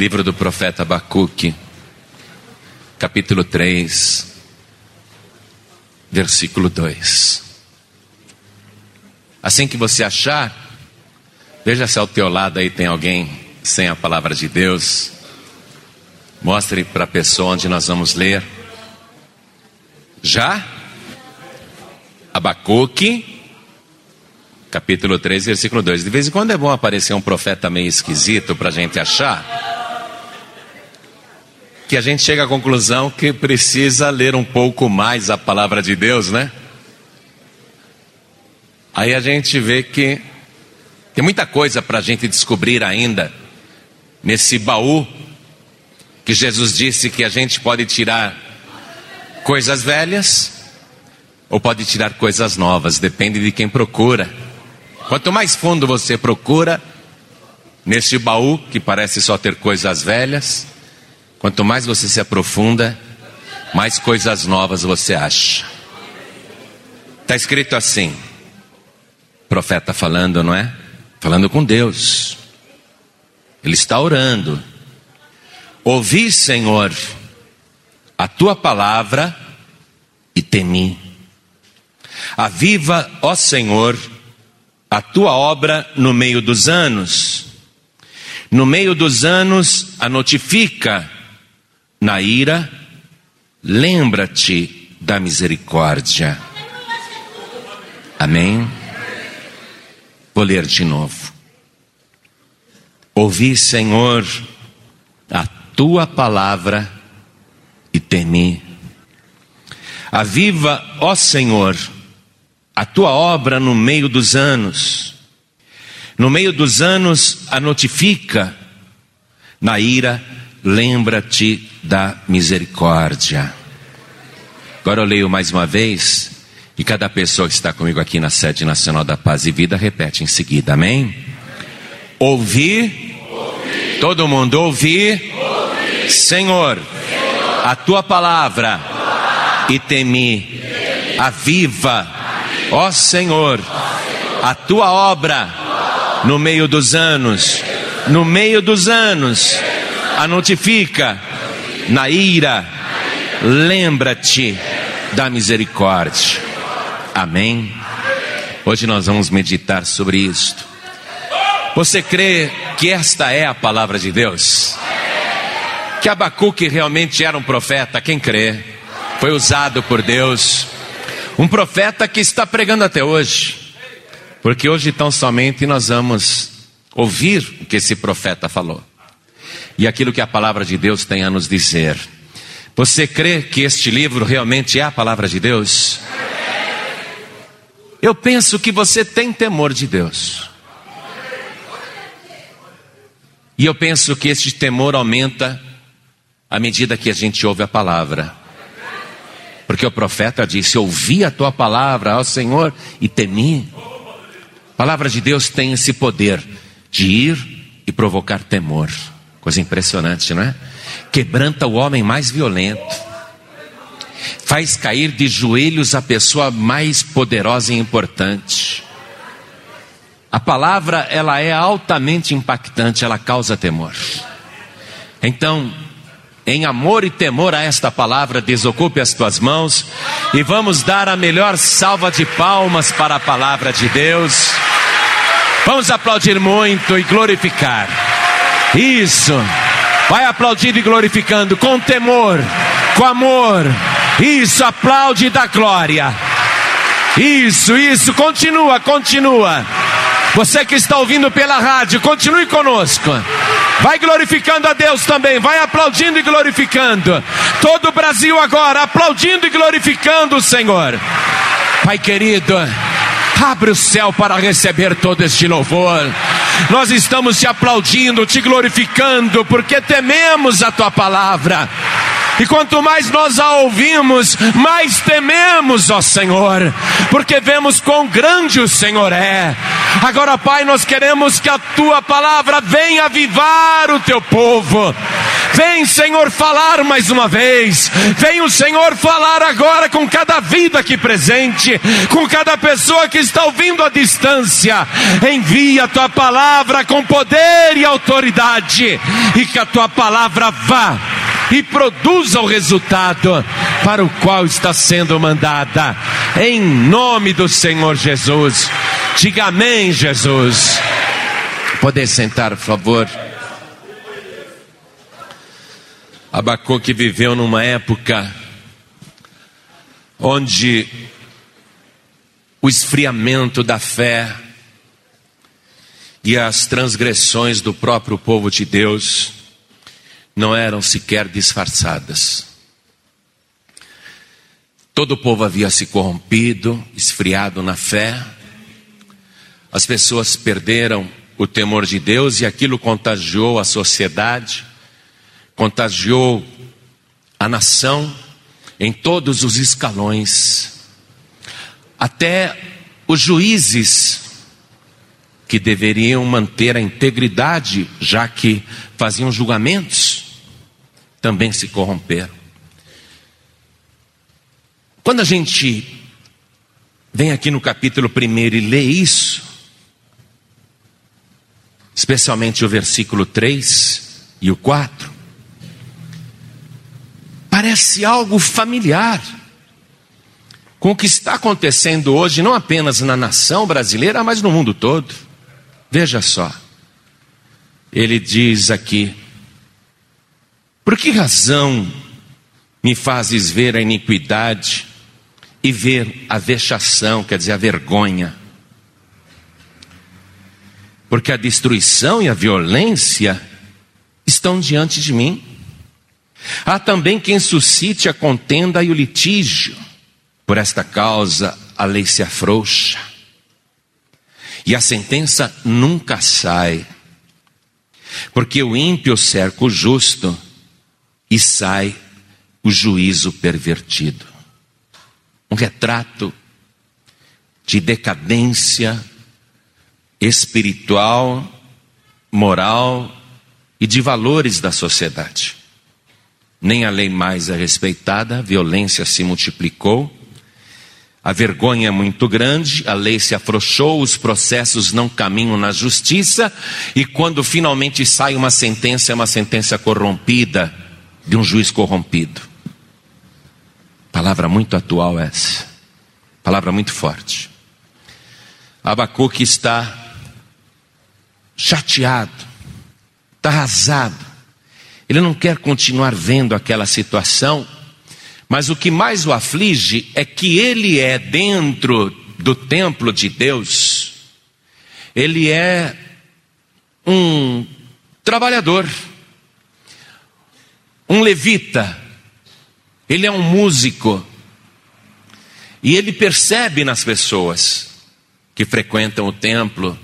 Livro do profeta Abacuque, capítulo 3, versículo 2. Assim que você achar, veja se ao teu lado aí tem alguém sem a palavra de Deus. Mostre para a pessoa onde nós vamos ler. Já? Abacuque, capítulo 3, versículo 2. De vez em quando é bom aparecer um profeta meio esquisito para a gente achar. Que a gente chega à conclusão que precisa ler um pouco mais a palavra de Deus, né? Aí a gente vê que tem muita coisa para a gente descobrir ainda nesse baú que Jesus disse que a gente pode tirar coisas velhas ou pode tirar coisas novas, depende de quem procura. Quanto mais fundo você procura neste baú que parece só ter coisas velhas, quanto mais você se aprofunda, mais coisas novas você acha. Está escrito assim, profeta falando, não é? Falando com Deus. Ele está orando. Ouvi, Senhor, a tua palavra e temi. Aviva, ó Senhor, a tua obra no meio dos anos. No meio dos anos a notifica. Na ira, lembra-te da misericórdia. Amém? Vou ler de novo. Ouvi, Senhor, a tua palavra e temi. Aviva, ó Senhor, a tua obra no meio dos anos. No meio dos anos a notifica. Na ira, lembra-te da misericórdia. Agora eu leio mais uma vez. E cada pessoa que está comigo aqui na sede nacional da paz e vida repete em seguida, amém? Ouvir, todo mundo ouvir. Senhor, Senhor, a tua palavra, e temi, aviva, ó Senhor, a tua obra no meio dos anos, no meio dos anos, a notifica, na ira, lembra-te da misericórdia. Amém? Hoje nós vamos meditar sobre isto. Você crê que esta é a palavra de Deus? Que Abacuque realmente era um profeta? Quem crê? Foi usado por Deus. Um profeta que está pregando até hoje. Porque hoje tão somente nós vamos ouvir o que esse profeta falou. E aquilo que a palavra de Deus tem a nos dizer. Você crê que este livro realmente é a palavra de Deus? Eu penso que você tem temor de Deus. E eu penso que este temor aumenta à medida que a gente ouve a palavra. Porque o profeta disse: Ouvi a tua palavra, ó Senhor, e temi. A palavra de Deus tem esse poder de ir e provocar temor. Coisa impressionante, não é? Quebranta o homem mais violento faz cair de joelhos a pessoa mais poderosa e importante. A palavra, ela é altamente impactante, ela causa temor. Então, em amor e temor a esta palavra, desocupe as tuas mãos e vamos dar a melhor salva de palmas para a palavra de Deus. Vamos aplaudir muito e glorificar. Isso. Vai aplaudindo e glorificando com temor, com amor, isso, aplaude e dá glória. Isso, isso, continua, continua. Você que está ouvindo pela rádio, continue conosco. Vai glorificando a Deus também, vai aplaudindo e glorificando. Todo o Brasil agora aplaudindo e glorificando o Senhor. Pai querido, abre o céu para receber todo este louvor. Nós estamos te aplaudindo, te glorificando, porque tememos a tua palavra. E quanto mais nós a ouvimos, mais tememos, ó Senhor, porque vemos quão grande o Senhor é. Agora, Pai, nós queremos que a tua palavra venha avivar o teu povo Vem, Senhor, falar mais uma vez. Vem o Senhor falar agora com cada vida aqui presente, com cada pessoa que está ouvindo à distância. Envia a tua palavra com poder e autoridade, e que a tua palavra vá e produza o resultado para o qual está sendo mandada. Em nome do Senhor Jesus. Diga amém, Jesus. Poder sentar, por favor. Abacuque viveu numa época onde o esfriamento da fé e as transgressões do próprio povo de Deus não eram sequer disfarçadas. Todo o povo havia se corrompido, esfriado na fé, as pessoas perderam o temor de Deus e aquilo contagiou a sociedade, contagiou a nação em todos os escalões. Até os juízes que deveriam manter a integridade, já que faziam julgamentos, também se corromperam. Quando a gente vem aqui no capítulo 1 e lê isso, especialmente o versículo 3 e o 4, parece algo familiar com o que está acontecendo hoje, não apenas na nação brasileira, mas no mundo todo. Veja só, ele diz aqui: por que razão me fazes ver a iniquidade e ver a vexação, quer dizer, a vergonha? porque a destruição e a violência estão diante de mim. Há também quem suscite a contenda e o litígio. Por esta causa, a lei se afrouxa. E a sentença nunca sai. Porque o ímpio cerca o justo e sai o juízo pervertido. Um retrato de decadência espiritual, moral e de valores da sociedade. Nem a lei mais é respeitada, a violência se multiplicou, a vergonha é muito grande, a lei se afrouxou, os processos não caminham na justiça, e quando finalmente sai uma sentença, é uma sentença corrompida, de um juiz corrompido. Palavra muito atual essa, palavra muito forte. Abacuque está chateado, está arrasado. Ele não quer continuar vendo aquela situação, mas o que mais o aflige é que ele é dentro do templo de Deus, ele é um trabalhador, um levita, ele é um músico, e ele percebe nas pessoas que frequentam o templo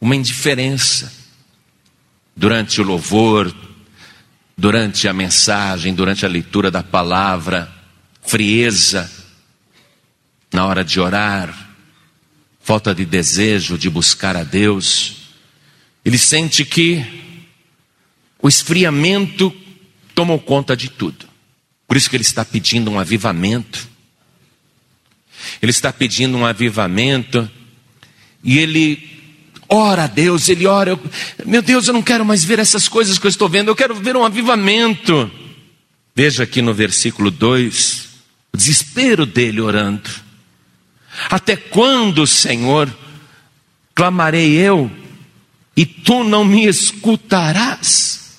uma indiferença durante o louvor, durante a mensagem, durante a leitura da palavra, frieza na hora de orar, falta de desejo de buscar a Deus. Ele sente que o esfriamento tomou conta de tudo. Por isso que ele está pedindo um avivamento. Ele está pedindo um avivamento e ele ora a Deus, ele ora, eu, meu Deus, eu não quero mais ver essas coisas que eu estou vendo, eu quero ver um avivamento. Veja aqui no versículo 2, o desespero dele orando. Até quando, Senhor, clamarei eu e tu não me escutarás?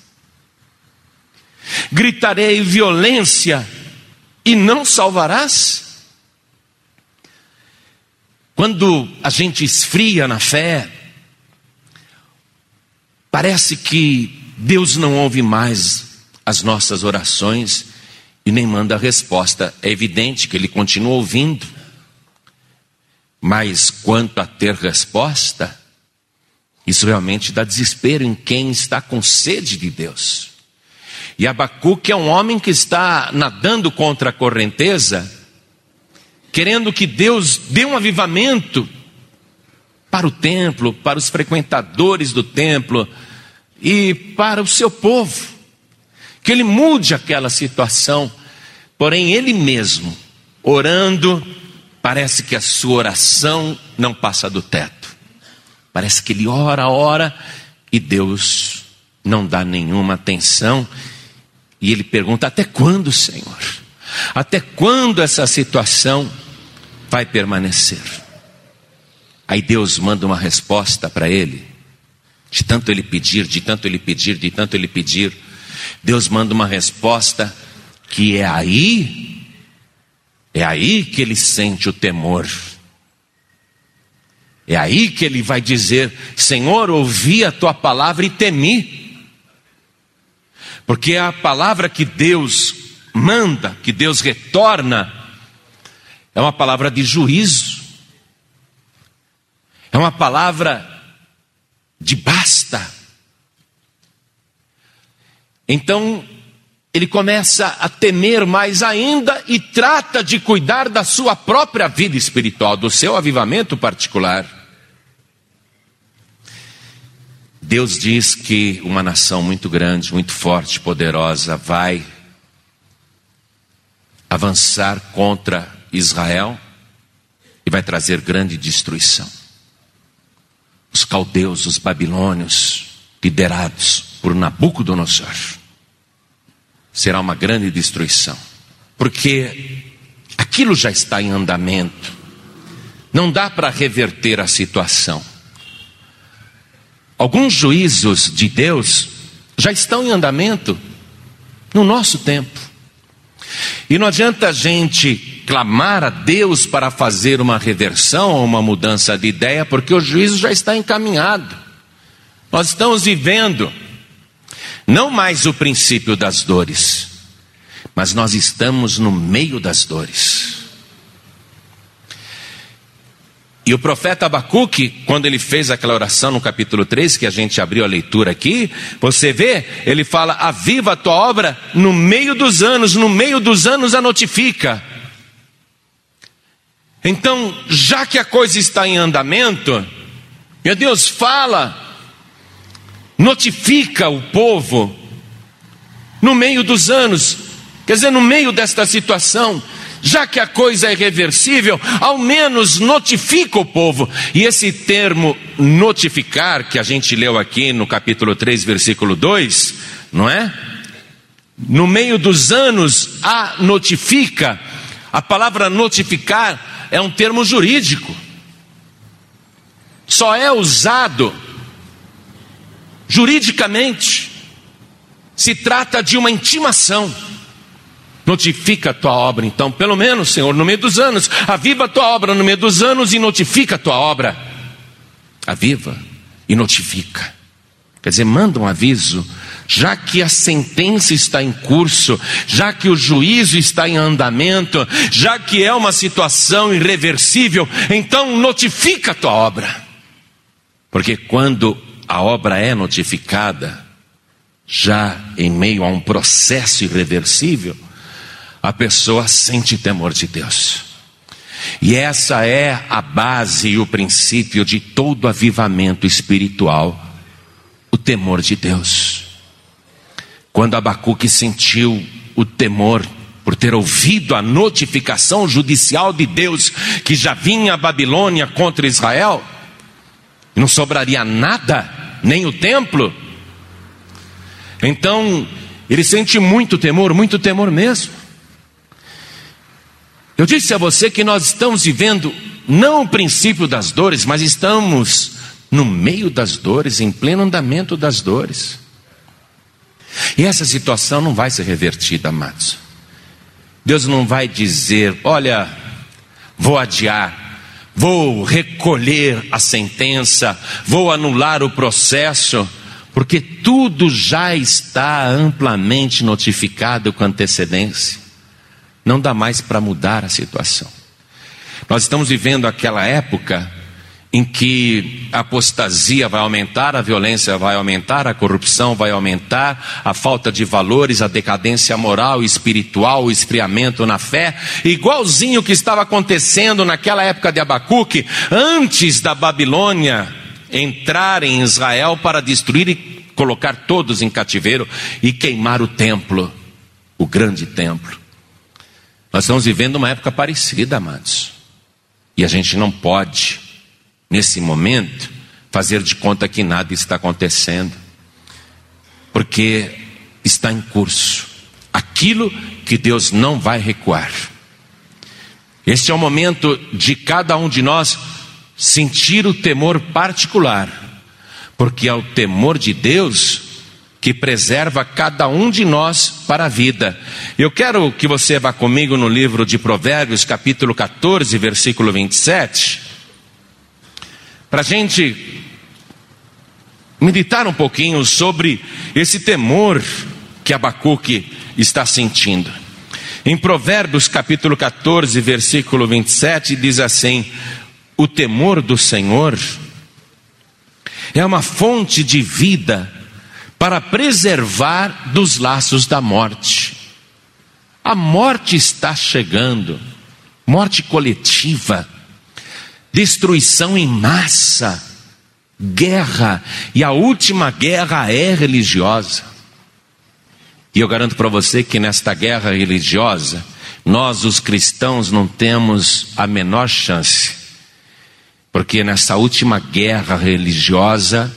Gritarei violência e não salvarás? Quando a gente esfria na fé, Parece que Deus não ouve mais as nossas orações e nem manda a resposta. É evidente que Ele continua ouvindo, mas quanto a ter resposta, isso realmente dá desespero em quem está com sede de Deus. E Abacuque é um homem que está nadando contra a correnteza, querendo que Deus dê um avivamento para o templo, para os frequentadores do templo e para o seu povo. que ele mude aquela situação. Porém, ele mesmo, orando, parece que a sua oração não passa do teto. Parece que ele ora, ora e Deus não dá nenhuma atenção. E ele pergunta: Até quando, Senhor? Até quando essa situação vai permanecer? Aí Deus manda uma resposta para ele. De tanto ele pedir, de tanto ele pedir, de tanto ele pedir, Deus manda uma resposta que é aí, é aí que ele sente o temor. É aí que ele vai dizer: Senhor, ouvi a tua palavra e temi. Porque a palavra que Deus manda, que Deus retorna, é uma palavra de juízo, é uma palavra de basta. Então, ele começa a temer mais ainda e trata de cuidar da sua própria vida espiritual, do seu avivamento particular. Deus diz que uma nação muito grande, muito forte, poderosa, vai avançar contra Israel e vai trazer grande destruição. Os caldeus, os babilônios, liderados por Nabucodonosor, será uma grande destruição, porque aquilo já está em andamento, não dá para reverter a situação. Alguns juízos de Deus já estão em andamento no nosso tempo. E não adianta a gente clamar a Deus para fazer uma reversão ou uma mudança de ideia, porque o juízo já está encaminhado. Nós estamos vivendo não mais o princípio das dores, mas nós estamos no meio das dores. E o profeta Abacuque, quando ele fez aquela oração no capítulo 3, que a gente abriu a leitura aqui, você vê, ele fala: Aviva a tua obra no meio dos anos, no meio dos anos a notifica. Então, já que a coisa está em andamento, meu Deus, fala, notifica o povo no meio dos anos, quer dizer, no meio desta situação, já que a coisa é reversível, ao menos notifica o povo. E esse termo notificar, que a gente leu aqui no capítulo 3, versículo 2, não é? No meio dos anos, a notifica. A palavra notificar é um termo jurídico. Só é usado juridicamente. Se trata de uma intimação. Notifica a tua obra, então, pelo menos, Senhor, no meio dos anos. Aviva a tua obra no meio dos anos e notifica a tua obra. Aviva e notifica. Quer dizer, manda um aviso, já que a sentença está em curso, já que o juízo está em andamento, já que é uma situação irreversível, então notifica a tua obra. Porque quando a obra é notificada, já em meio a um processo irreversível, a pessoa sente temor de Deus. E essa é a base e o princípio de todo avivamento espiritual, o temor de Deus. Quando Abacuque sentiu o temor por ter ouvido a notificação judicial de Deus que já vinha a Babilônia contra Israel, não sobraria nada, nem o templo. Então, ele sente muito temor, muito temor mesmo. Eu disse a você que nós estamos vivendo não o princípio das dores, mas estamos no meio das dores, em pleno andamento das dores. E essa situação não vai ser revertida, amados. Deus não vai dizer: olha, vou adiar, vou recolher a sentença, vou anular o processo, porque tudo já está amplamente notificado com antecedência. Não dá mais para mudar a situação. Nós estamos vivendo aquela época em que a apostasia vai aumentar, a violência vai aumentar, a corrupção vai aumentar, a falta de valores, a decadência moral e espiritual, o esfriamento na fé, igualzinho que estava acontecendo naquela época de Abacuque, antes da Babilônia entrar em Israel para destruir e colocar todos em cativeiro e queimar o templo, o grande templo. Nós estamos vivendo uma época parecida, amados. E a gente não pode, nesse momento, fazer de conta que nada está acontecendo, porque está em curso aquilo que Deus não vai recuar. Este é o momento de cada um de nós sentir o temor particular, porque é o temor de Deus que preserva cada um de nós para a vida. Eu quero que você vá comigo no livro de Provérbios, capítulo 14, versículo 27, para a gente meditar um pouquinho sobre esse temor que Abacuque está sentindo. Em Provérbios capítulo 14, versículo 27, diz assim: O temor do Senhor é uma fonte de vida para preservar dos laços da morte. A morte está chegando, morte coletiva, destruição em massa, guerra, e a última guerra é religiosa. E eu garanto para você que nesta guerra religiosa, nós, os cristãos, não temos a menor chance. Porque nessa última guerra religiosa,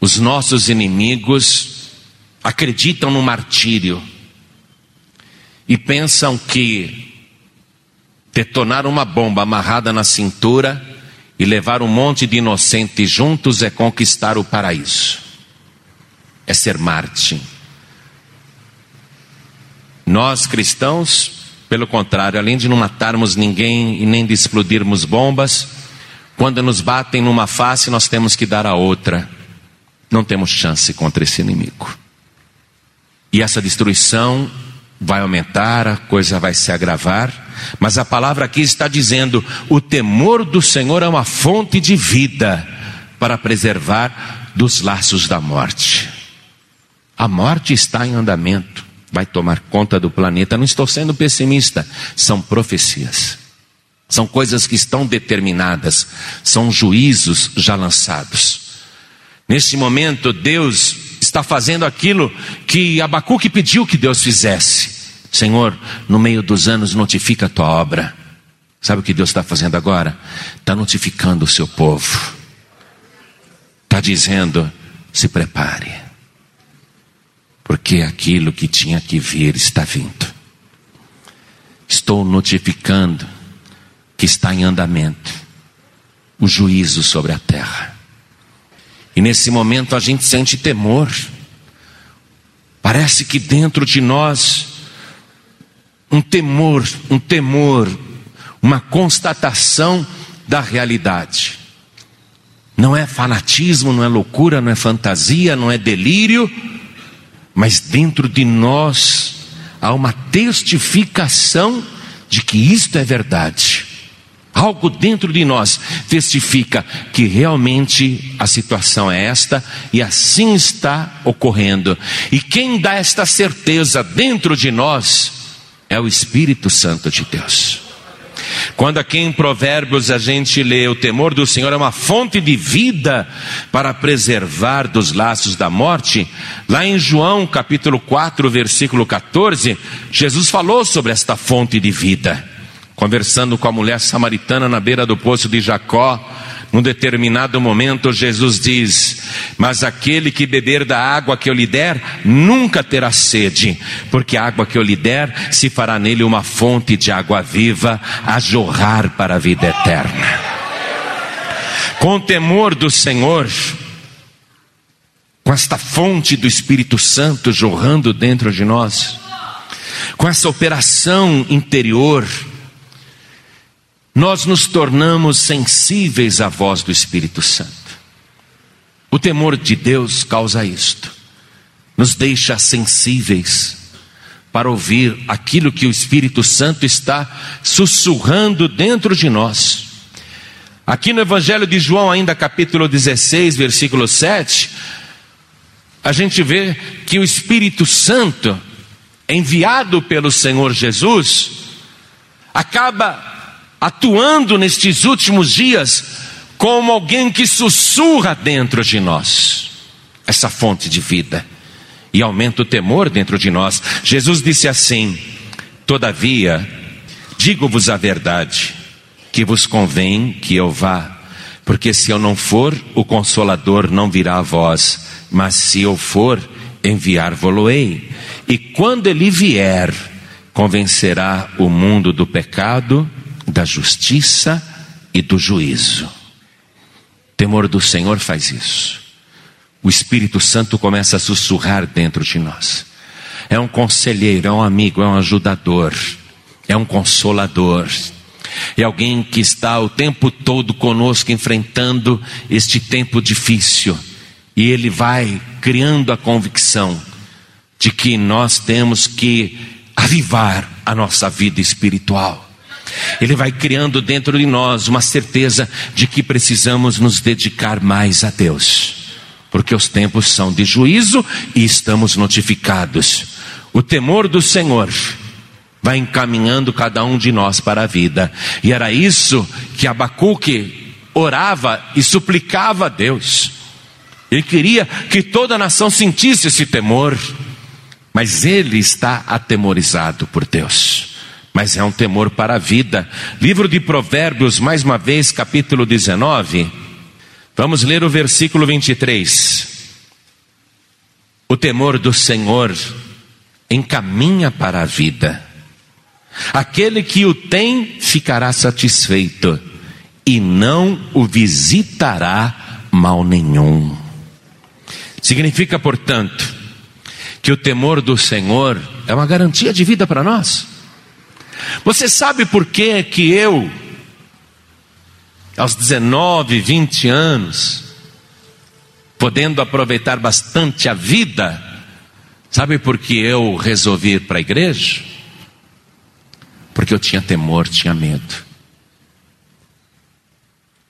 os nossos inimigos acreditam no martírio e pensam que detonar uma bomba amarrada na cintura e levar um monte de inocentes juntos é conquistar o paraíso, é ser Marte. Nós cristãos, pelo contrário, além de não matarmos ninguém e nem de explodirmos bombas, quando nos batem numa face, nós temos que dar a outra. Não temos chance contra esse inimigo. E essa destruição vai aumentar, a coisa vai se agravar, mas a palavra aqui está dizendo: o temor do Senhor é uma fonte de vida para preservar dos laços da morte. A morte está em andamento vai tomar conta do planeta. Não estou sendo pessimista, são profecias. São coisas que estão determinadas, são juízos já lançados. Nesse momento, Deus está fazendo aquilo que Abacuque pediu que Deus fizesse. Senhor, no meio dos anos, notifica a tua obra. Sabe o que Deus está fazendo agora? Está notificando o seu povo. Está dizendo: se prepare porque aquilo que tinha que vir está vindo. Estou notificando que está em andamento o juízo sobre a terra. E nesse momento a gente sente temor. Parece que dentro de nós um temor, um temor, uma constatação da realidade. Não é fanatismo, não é loucura, não é fantasia, não é delírio mas dentro de nós há uma testificação de que isto é verdade. Algo dentro de nós testifica que realmente a situação é esta e assim está ocorrendo. E quem dá esta certeza dentro de nós é o Espírito Santo de Deus. Quando aqui em Provérbios a gente lê: o temor do Senhor é uma fonte de vida para preservar dos laços da morte, lá em João capítulo 4, versículo 14, Jesus falou sobre esta fonte de vida. Conversando com a mulher samaritana na beira do poço de Jacó, num determinado momento, Jesus diz: Mas aquele que beber da água que eu lhe der, nunca terá sede, porque a água que eu lhe der se fará nele uma fonte de água viva a jorrar para a vida eterna. Com o temor do Senhor, com esta fonte do Espírito Santo jorrando dentro de nós, com essa operação interior, nós nos tornamos sensíveis à voz do Espírito Santo. O temor de Deus causa isto, nos deixa sensíveis para ouvir aquilo que o Espírito Santo está sussurrando dentro de nós. Aqui no Evangelho de João, ainda capítulo 16, versículo 7, a gente vê que o Espírito Santo, enviado pelo Senhor Jesus, acaba atuando nestes últimos dias como alguém que sussurra dentro de nós. essa fonte de vida e aumenta o temor dentro de nós. Jesus disse assim: Todavia, digo-vos a verdade, que vos convém que eu vá, porque se eu não for, o consolador não virá a vós, mas se eu for, enviar-vos-ei. E quando ele vier, convencerá o mundo do pecado, da justiça e do juízo. Temor do Senhor faz isso. O Espírito Santo começa a sussurrar dentro de nós. É um conselheiro, é um amigo, é um ajudador, é um consolador. É alguém que está o tempo todo conosco enfrentando este tempo difícil. E ele vai criando a convicção de que nós temos que avivar a nossa vida espiritual. Ele vai criando dentro de nós uma certeza de que precisamos nos dedicar mais a Deus, porque os tempos são de juízo e estamos notificados. O temor do Senhor vai encaminhando cada um de nós para a vida, e era isso que Abacuque orava e suplicava a Deus. Ele queria que toda a nação sentisse esse temor, mas ele está atemorizado por Deus mas é um temor para a vida. Livro de Provérbios, mais uma vez, capítulo 19. Vamos ler o versículo 23. O temor do Senhor encaminha para a vida. Aquele que o tem ficará satisfeito e não o visitará mal nenhum. Significa, portanto, que o temor do Senhor é uma garantia de vida para nós. Você sabe por que que eu, aos 19, 20 anos, podendo aproveitar bastante a vida, sabe por que eu resolvi ir para a igreja? Porque eu tinha temor, tinha medo.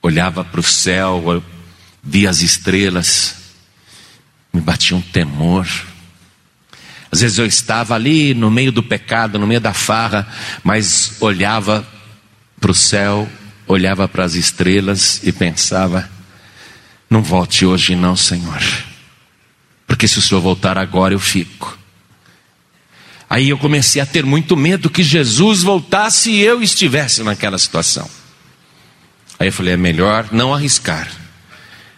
Olhava para o céu, via as estrelas, me batia um temor. Às vezes eu estava ali no meio do pecado, no meio da farra, mas olhava para o céu, olhava para as estrelas e pensava: não volte hoje, não, Senhor, porque se o Senhor voltar agora eu fico. Aí eu comecei a ter muito medo que Jesus voltasse e eu estivesse naquela situação. Aí eu falei: é melhor não arriscar.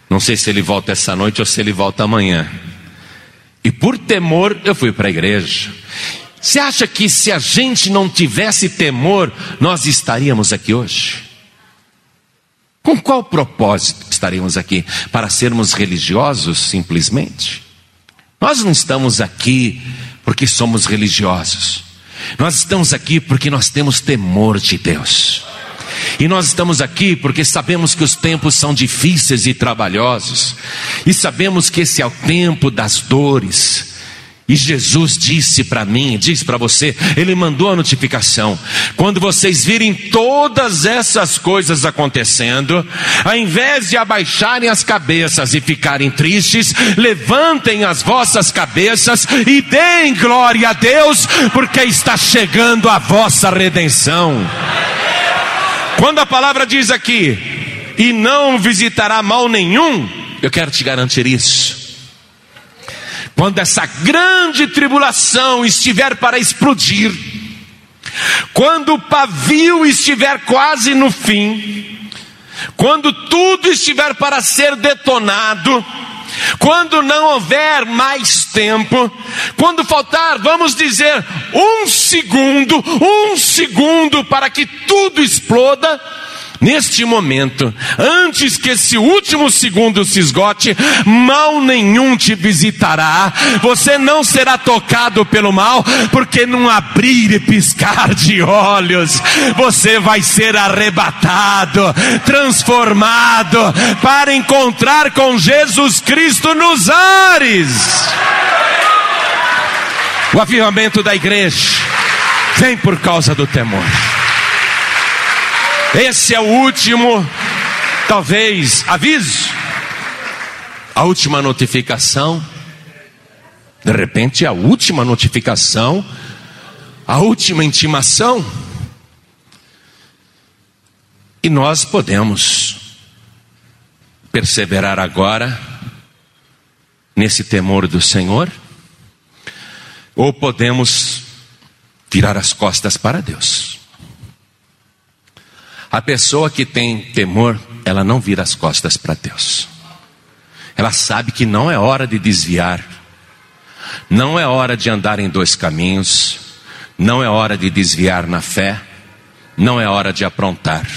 Não sei se ele volta essa noite ou se ele volta amanhã. E por temor eu fui para a igreja. Você acha que se a gente não tivesse temor, nós estaríamos aqui hoje? Com qual propósito estaríamos aqui? Para sermos religiosos simplesmente? Nós não estamos aqui porque somos religiosos. Nós estamos aqui porque nós temos temor de Deus. E nós estamos aqui porque sabemos que os tempos são difíceis e trabalhosos, e sabemos que esse é o tempo das dores. E Jesus disse para mim, disse para você, Ele mandou a notificação: quando vocês virem todas essas coisas acontecendo, ao invés de abaixarem as cabeças e ficarem tristes, levantem as vossas cabeças e deem glória a Deus, porque está chegando a vossa redenção. Quando a palavra diz aqui, e não visitará mal nenhum, eu quero te garantir isso. Quando essa grande tribulação estiver para explodir, quando o pavio estiver quase no fim, quando tudo estiver para ser detonado, quando não houver mais tempo, quando faltar, vamos dizer, um segundo, um segundo para que tudo exploda, Neste momento, antes que esse último segundo se esgote, mal nenhum te visitará, você não será tocado pelo mal, porque num abrir e piscar de olhos, você vai ser arrebatado, transformado, para encontrar com Jesus Cristo nos ares. O avivamento da igreja vem por causa do temor. Esse é o último, talvez, aviso, a última notificação. De repente, a última notificação, a última intimação. E nós podemos perseverar agora nesse temor do Senhor, ou podemos virar as costas para Deus. A pessoa que tem temor, ela não vira as costas para Deus. Ela sabe que não é hora de desviar, não é hora de andar em dois caminhos, não é hora de desviar na fé, não é hora de aprontar.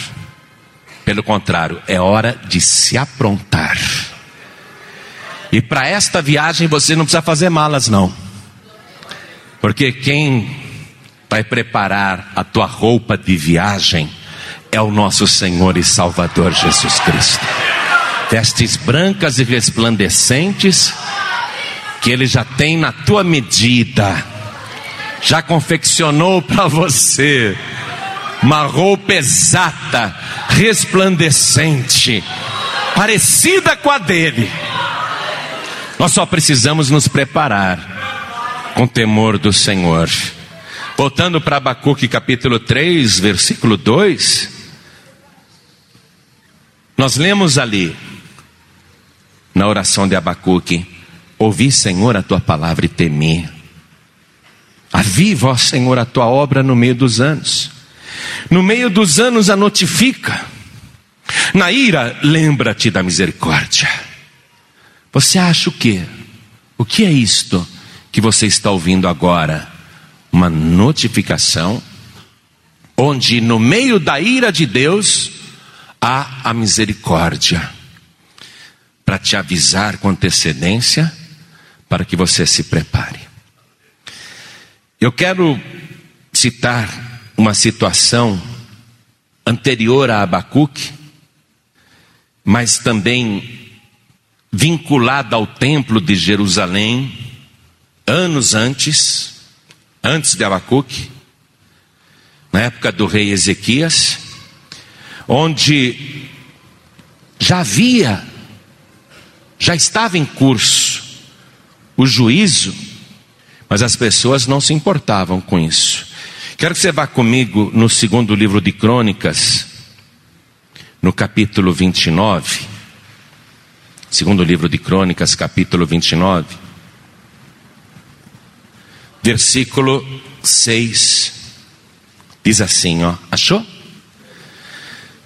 Pelo contrário, é hora de se aprontar. E para esta viagem você não precisa fazer malas, não. Porque quem vai preparar a tua roupa de viagem é o nosso Senhor e Salvador Jesus Cristo. Vestes brancas e resplandecentes, que Ele já tem na tua medida, já confeccionou para você uma roupa exata, resplandecente, parecida com a dele. Nós só precisamos nos preparar com temor do Senhor. Voltando para Abacuque capítulo 3, versículo 2, nós lemos ali, na oração de Abacuque, ouvi, Senhor, a tua palavra e temi. Aviva, ó Senhor, a tua obra no meio dos anos. No meio dos anos a notifica. Na ira, lembra-te da misericórdia. Você acha o quê? O que é isto que você está ouvindo agora? Uma notificação, onde no meio da ira de Deus há a misericórdia, para te avisar com antecedência, para que você se prepare. Eu quero citar uma situação anterior a Abacuque, mas também vinculada ao templo de Jerusalém, anos antes, antes de Abacuque, na época do rei Ezequias, onde já havia, já estava em curso o juízo, mas as pessoas não se importavam com isso. Quero que você vá comigo no segundo livro de Crônicas, no capítulo 29. Segundo livro de Crônicas, capítulo 29, versículo 6. Diz assim, ó, achou?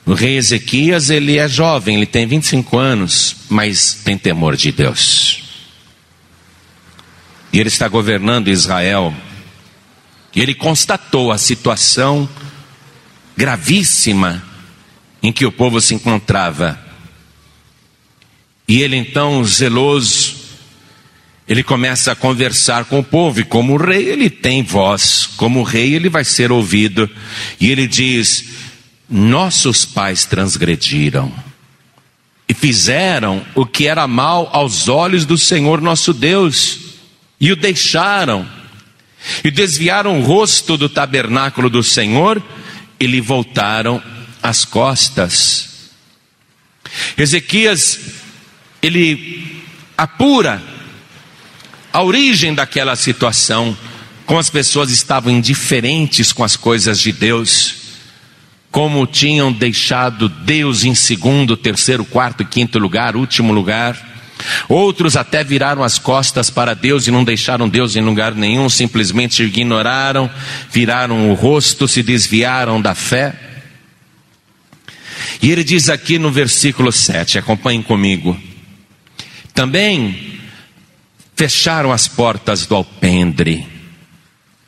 O rei Ezequias, ele é jovem, ele tem 25 anos, mas tem temor de Deus. E ele está governando Israel. E ele constatou a situação gravíssima em que o povo se encontrava. E ele então, zeloso, ele começa a conversar com o povo, e como rei ele tem voz, como rei ele vai ser ouvido, e ele diz: Nossos pais transgrediram e fizeram o que era mal aos olhos do Senhor nosso Deus, e o deixaram, e desviaram o rosto do tabernáculo do Senhor, e lhe voltaram as costas. Ezequias ele apura a origem daquela situação, como as pessoas estavam indiferentes com as coisas de Deus, como tinham deixado Deus em segundo, terceiro, quarto, quinto lugar, último lugar. Outros até viraram as costas para Deus e não deixaram Deus em lugar nenhum, simplesmente ignoraram, viraram o rosto, se desviaram da fé. E ele diz aqui no versículo 7, acompanhem comigo. Também fecharam as portas do alpendre,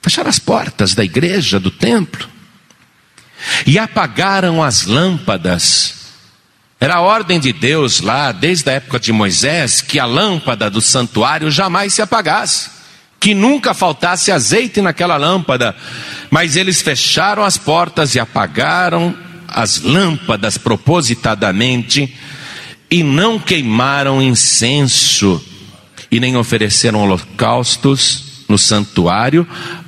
fecharam as portas da igreja, do templo, e apagaram as lâmpadas. Era a ordem de Deus lá, desde a época de Moisés, que a lâmpada do santuário jamais se apagasse, que nunca faltasse azeite naquela lâmpada. Mas eles fecharam as portas e apagaram as lâmpadas propositadamente e não queimaram incenso e nem ofereceram holocaustos no santuário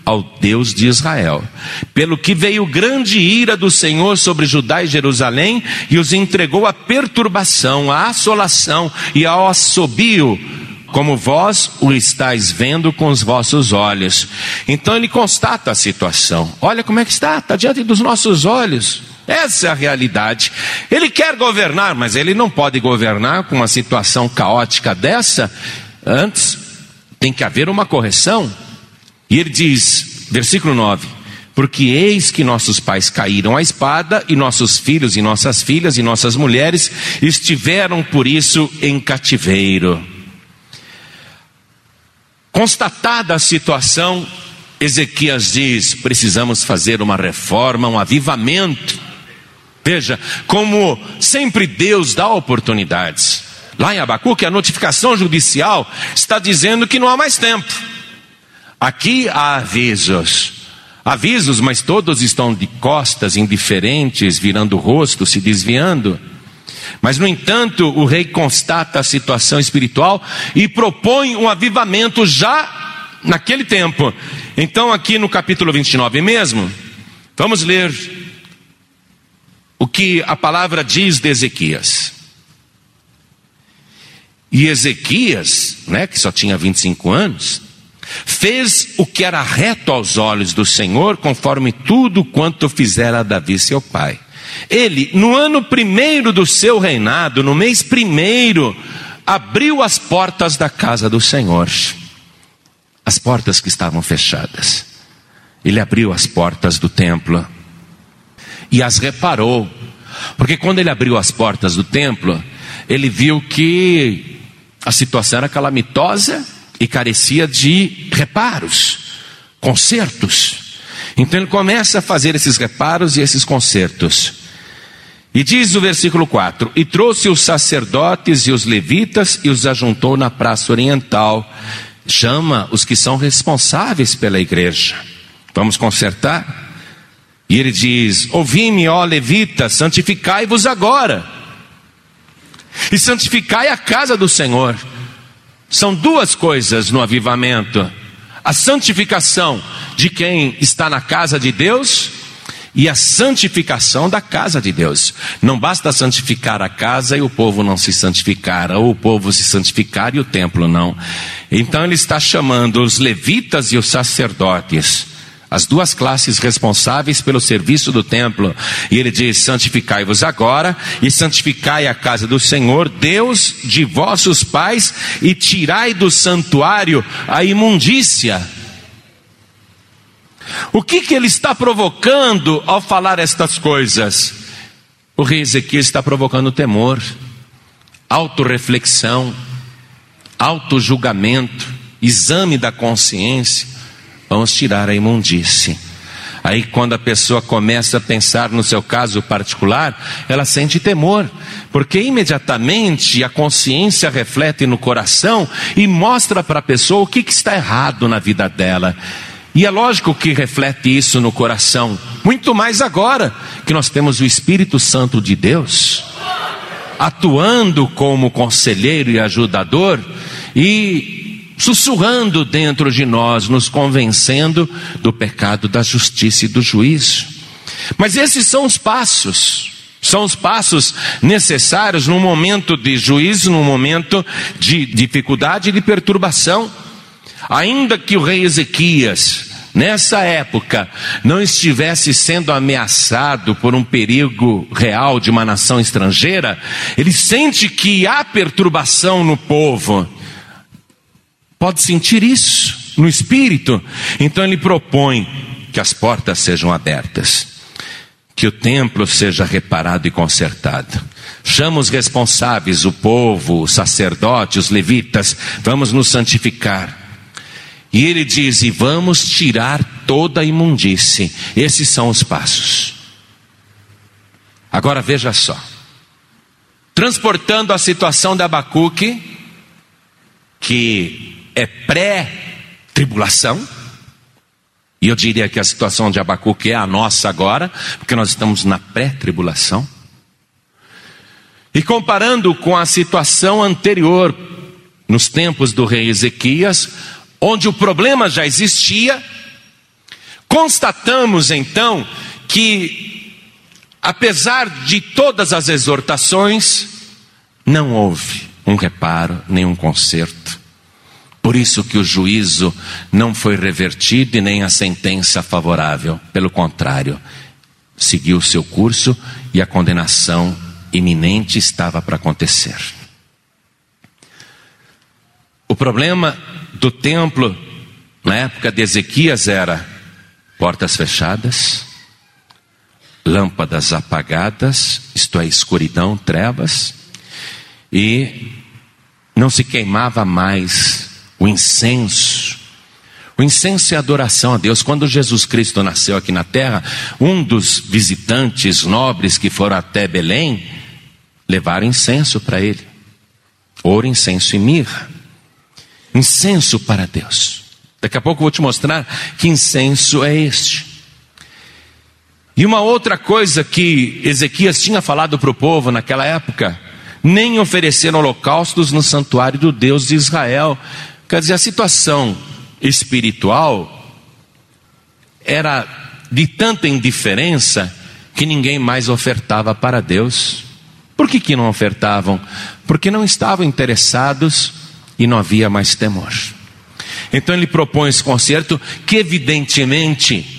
ao Deus de Israel. Pelo que veio grande ira do Senhor sobre Judá e Jerusalém e os entregou à perturbação, à assolação e ao assobio, como vós o estáis vendo com os vossos olhos. Então ele constata a situação. Olha como é que está, está diante dos nossos olhos. Essa é a realidade. Ele quer governar, mas ele não pode governar com uma situação caótica dessa, Antes, tem que haver uma correção. E ele diz, versículo 9: Porque eis que nossos pais caíram à espada, e nossos filhos e nossas filhas e nossas mulheres estiveram por isso em cativeiro. Constatada a situação, Ezequias diz: precisamos fazer uma reforma, um avivamento. Veja, como sempre Deus dá oportunidades. Lá em Abacuque, a notificação judicial está dizendo que não há mais tempo. Aqui há avisos. Avisos, mas todos estão de costas, indiferentes, virando o rosto, se desviando. Mas, no entanto, o rei constata a situação espiritual e propõe um avivamento já naquele tempo. Então, aqui no capítulo 29 mesmo, vamos ler o que a palavra diz de Ezequias. E Ezequias, né, que só tinha 25 anos, fez o que era reto aos olhos do Senhor, conforme tudo quanto fizera Davi seu pai. Ele, no ano primeiro do seu reinado, no mês primeiro, abriu as portas da casa do Senhor, as portas que estavam fechadas. Ele abriu as portas do templo e as reparou, porque quando ele abriu as portas do templo, ele viu que a situação era calamitosa e carecia de reparos, consertos. Então ele começa a fazer esses reparos e esses consertos. E diz o versículo 4: E trouxe os sacerdotes e os levitas e os ajuntou na praça oriental. Chama os que são responsáveis pela igreja. Vamos consertar? E ele diz: Ouvi-me, ó levitas, santificai-vos agora, e santificai a casa do Senhor. São duas coisas no avivamento: a santificação de quem está na casa de Deus e a santificação da casa de Deus. Não basta santificar a casa e o povo não se santificar, ou o povo se santificar e o templo não. Então ele está chamando os levitas e os sacerdotes, as duas classes responsáveis pelo serviço do templo, e ele diz: santificai-vos agora e santificai a casa do Senhor, Deus de vossos pais, e tirai do santuário a imundícia o que, que ele está provocando ao falar estas coisas? O rei Ezequiel está provocando temor, autorreflexão, autojulgamento, exame da consciência. Vamos tirar a imundície. Aí, quando a pessoa começa a pensar no seu caso particular, ela sente temor, porque imediatamente a consciência reflete no coração e mostra para a pessoa o que, que está errado na vida dela. E é lógico que reflete isso no coração, muito mais agora que nós temos o Espírito Santo de Deus atuando como conselheiro e ajudador e sussurrando dentro de nós, nos convencendo do pecado, da justiça e do juízo. Mas esses são os passos. São os passos necessários no momento de juízo, no momento de dificuldade e de perturbação. Ainda que o rei Ezequias nessa época, não estivesse sendo ameaçado por um perigo real de uma nação estrangeira, ele sente que há perturbação no povo. Pode sentir isso no espírito. Então ele propõe que as portas sejam abertas, que o templo seja reparado e consertado. Chama os responsáveis, o povo, os sacerdotes, os levitas, vamos nos santificar e ele diz: e vamos tirar toda a imundície. Esses são os passos. Agora veja só. Transportando a situação de Abacuque, que pré-tribulação, e eu diria que a situação de Abacuque é a nossa agora, porque nós estamos na pré-tribulação. E comparando com a situação anterior, nos tempos do rei Ezequias, onde o problema já existia, constatamos então que, apesar de todas as exortações, não houve um reparo, nem um conserto. Por isso que o juízo não foi revertido e nem a sentença favorável. Pelo contrário, seguiu o seu curso e a condenação iminente estava para acontecer. problema do templo na época de Ezequias era portas fechadas, lâmpadas apagadas, isto é, escuridão, trevas, e não se queimava mais o incenso. O incenso é adoração a Deus. Quando Jesus Cristo nasceu aqui na terra, um dos visitantes nobres que foram até Belém levaram incenso para ele: ouro, incenso e mirra. Incenso para Deus. Daqui a pouco eu vou te mostrar que incenso é este. E uma outra coisa que Ezequias tinha falado para o povo naquela época: nem oferecer holocaustos no santuário do Deus de Israel. Quer dizer, a situação espiritual era de tanta indiferença que ninguém mais ofertava para Deus. Por que, que não ofertavam? Porque não estavam interessados e não havia mais temor. Então ele propõe esse concerto que, evidentemente,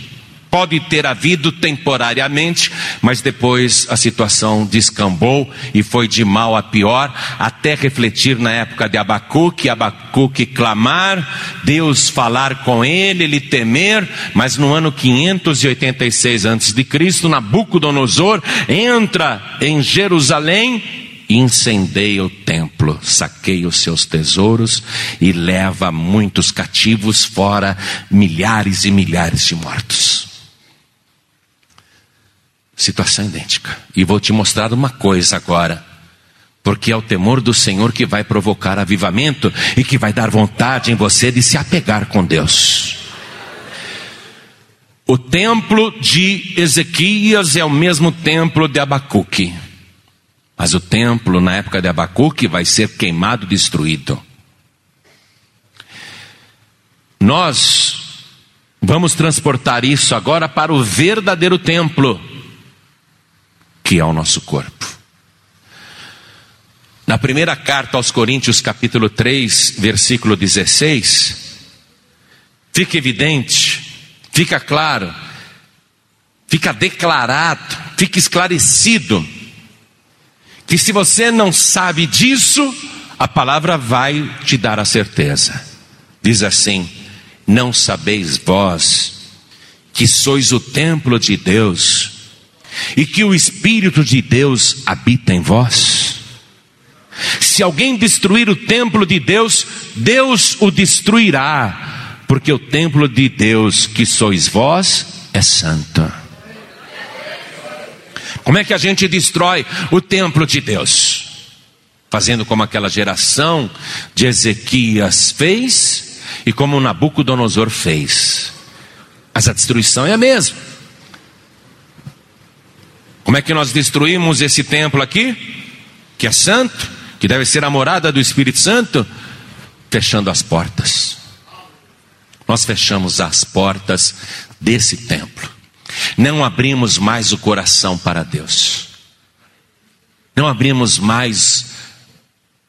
Pode ter havido temporariamente, mas depois a situação descambou e foi de mal a pior, até refletir na época de Abacuque, Abacuque clamar, Deus falar com ele, ele temer, mas no ano 586 a.C., Nabucodonosor entra em Jerusalém incendeia o templo, saqueia os seus tesouros e leva muitos cativos, fora milhares e milhares de mortos. Situação idêntica. E vou te mostrar uma coisa agora. Porque é o temor do Senhor que vai provocar avivamento e que vai dar vontade em você de se apegar com Deus. O templo de Ezequias é o mesmo templo de Abacuque. Mas o templo, na época de Abacuque, vai ser queimado, destruído. Nós vamos transportar isso agora para o verdadeiro templo que é o nosso corpo. Na primeira carta aos Coríntios, capítulo 3, versículo 16, fica evidente, fica claro, fica declarado, fica esclarecido, que se você não sabe disso, a palavra vai te dar a certeza. Diz assim: Não sabeis vós que sois o templo de Deus e que o Espírito de Deus habita em vós? Se alguém destruir o templo de Deus, Deus o destruirá, porque o templo de Deus que sois vós é santo. Como é que a gente destrói o templo de Deus? Fazendo como aquela geração de Ezequias fez e como Nabucodonosor fez. Mas a destruição é a mesma. Como é que nós destruímos esse templo aqui, que é santo, que deve ser a morada do Espírito Santo? Fechando as portas. Nós fechamos as portas desse templo. Não abrimos mais o coração para Deus. Não abrimos mais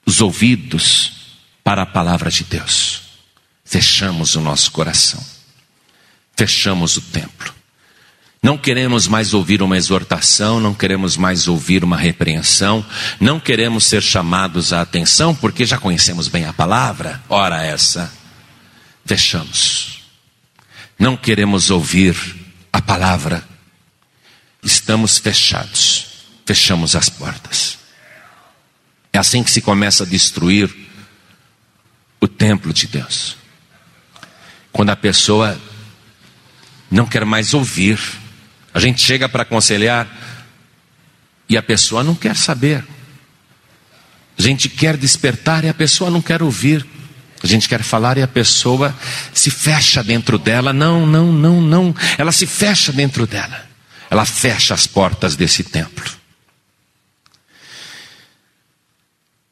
os ouvidos para a palavra de Deus. Fechamos o nosso coração. Fechamos o templo. Não queremos mais ouvir uma exortação, não queremos mais ouvir uma repreensão, não queremos ser chamados à atenção, porque já conhecemos bem a palavra. Ora, essa, fechamos. Não queremos ouvir a palavra, estamos fechados, fechamos as portas. É assim que se começa a destruir o templo de Deus. Quando a pessoa não quer mais ouvir, a gente chega para aconselhar e a pessoa não quer saber. A gente quer despertar e a pessoa não quer ouvir. A gente quer falar e a pessoa se fecha dentro dela. Não, não, não, não. Ela se fecha dentro dela. Ela fecha as portas desse templo.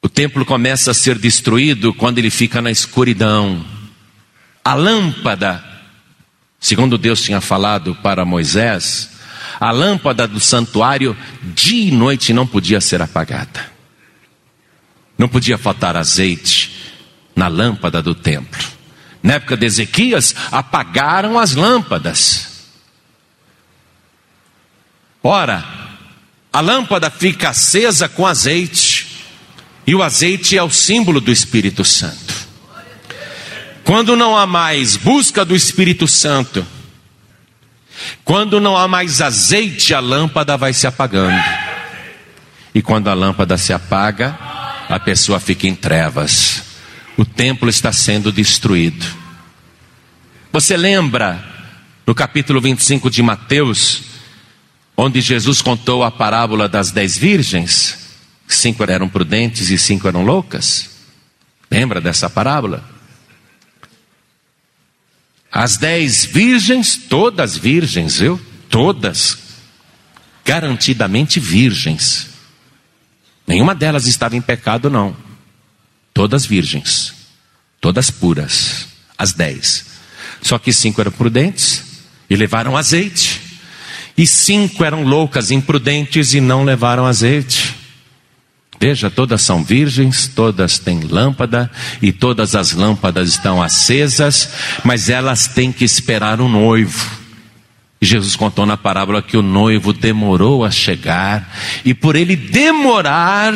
O templo começa a ser destruído quando ele fica na escuridão. A lâmpada Segundo Deus tinha falado para Moisés, a lâmpada do santuário dia e noite não podia ser apagada. Não podia faltar azeite na lâmpada do templo. Na época de Ezequias, apagaram as lâmpadas. Ora, a lâmpada fica acesa com azeite, e o azeite é o símbolo do Espírito Santo. Quando não há mais busca do Espírito Santo, quando não há mais azeite, a lâmpada vai se apagando. E quando a lâmpada se apaga, a pessoa fica em trevas. O templo está sendo destruído. Você lembra no capítulo 25 de Mateus, onde Jesus contou a parábola das dez virgens? Cinco eram prudentes e cinco eram loucas. Lembra dessa parábola? As dez virgens, todas virgens, viu? Todas, garantidamente virgens. Nenhuma delas estava em pecado, não. Todas virgens, todas puras, as dez. Só que cinco eram prudentes e levaram azeite, e cinco eram loucas, imprudentes e não levaram azeite. Veja, todas são virgens, todas têm lâmpada e todas as lâmpadas estão acesas, mas elas têm que esperar o noivo. E Jesus contou na parábola que o noivo demorou a chegar, e por ele demorar,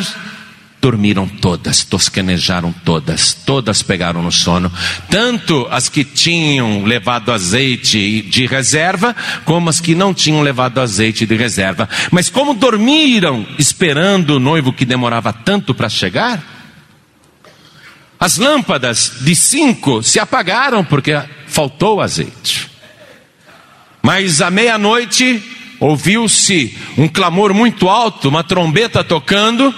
dormiram todas, tosquenejaram todas, todas pegaram no sono, tanto as que tinham levado azeite de reserva, como as que não tinham levado azeite de reserva. Mas como dormiram esperando o noivo que demorava tanto para chegar, as lâmpadas de cinco se apagaram porque faltou azeite. Mas à meia-noite ouviu-se um clamor muito alto, uma trombeta tocando,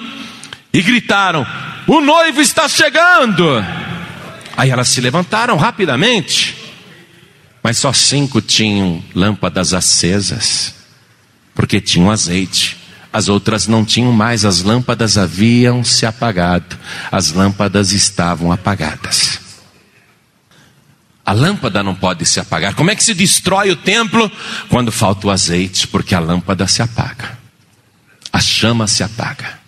e gritaram: O noivo está chegando! Aí elas se levantaram rapidamente, mas só cinco tinham lâmpadas acesas, porque tinham azeite. As outras não tinham mais, as lâmpadas haviam se apagado, as lâmpadas estavam apagadas. A lâmpada não pode se apagar. Como é que se destrói o templo? Quando falta o azeite, porque a lâmpada se apaga, a chama se apaga.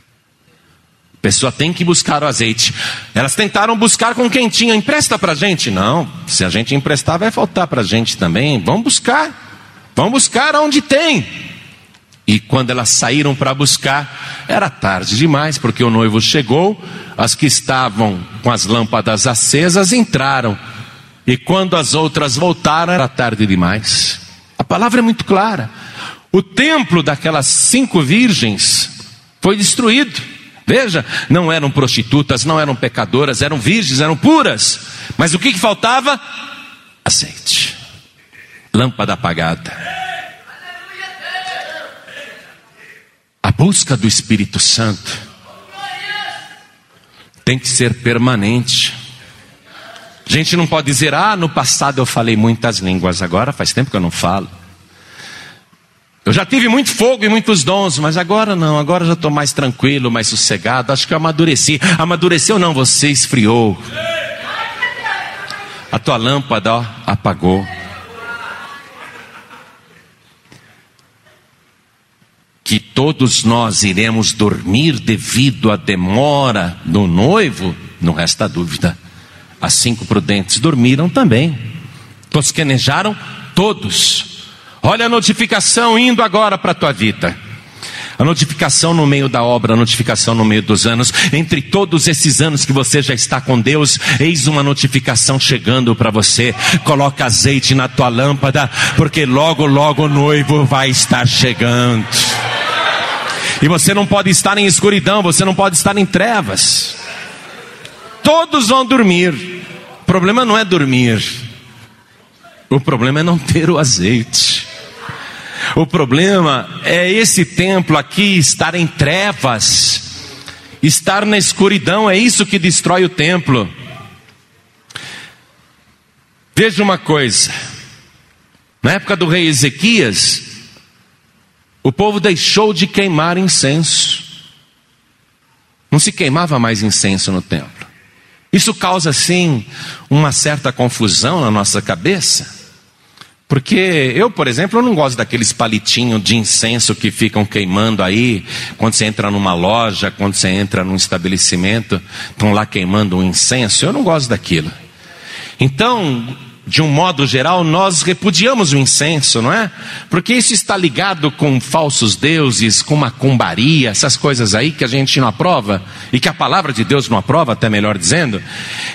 A pessoa tem que buscar o azeite. Elas tentaram buscar com quem tinha. Empresta para a gente? Não. Se a gente emprestar, vai faltar para a gente também. Vamos buscar. Vamos buscar onde tem. E quando elas saíram para buscar, era tarde demais, porque o noivo chegou. As que estavam com as lâmpadas acesas entraram. E quando as outras voltaram, era tarde demais. A palavra é muito clara. O templo daquelas cinco virgens foi destruído. Veja, não eram prostitutas, não eram pecadoras, eram virgens, eram puras. Mas o que, que faltava? Azeite. Lâmpada apagada. A busca do Espírito Santo tem que ser permanente. A gente não pode dizer, ah, no passado eu falei muitas línguas, agora faz tempo que eu não falo. Eu já tive muito fogo e muitos dons, mas agora não, agora já estou mais tranquilo, mais sossegado. Acho que eu amadureci. Amadureceu não, você esfriou. A tua lâmpada ó, apagou. Que todos nós iremos dormir devido à demora do noivo, não resta dúvida. As cinco prudentes dormiram também, tosquenejaram todos. Olha a notificação indo agora para a tua vida. A notificação no meio da obra, a notificação no meio dos anos, entre todos esses anos que você já está com Deus, eis uma notificação chegando para você. Coloca azeite na tua lâmpada, porque logo, logo o noivo vai estar chegando. E você não pode estar em escuridão, você não pode estar em trevas. Todos vão dormir. O problema não é dormir. O problema é não ter o azeite. O problema é esse templo aqui estar em trevas, estar na escuridão, é isso que destrói o templo. Veja uma coisa: na época do rei Ezequias, o povo deixou de queimar incenso, não se queimava mais incenso no templo. Isso causa, sim, uma certa confusão na nossa cabeça. Porque eu, por exemplo, eu não gosto daqueles palitinhos de incenso que ficam queimando aí, quando você entra numa loja, quando você entra num estabelecimento, estão lá queimando um incenso. Eu não gosto daquilo. Então, de um modo geral, nós repudiamos o incenso, não é? Porque isso está ligado com falsos deuses, com macumbaria, essas coisas aí que a gente não aprova e que a palavra de Deus não aprova, até melhor dizendo.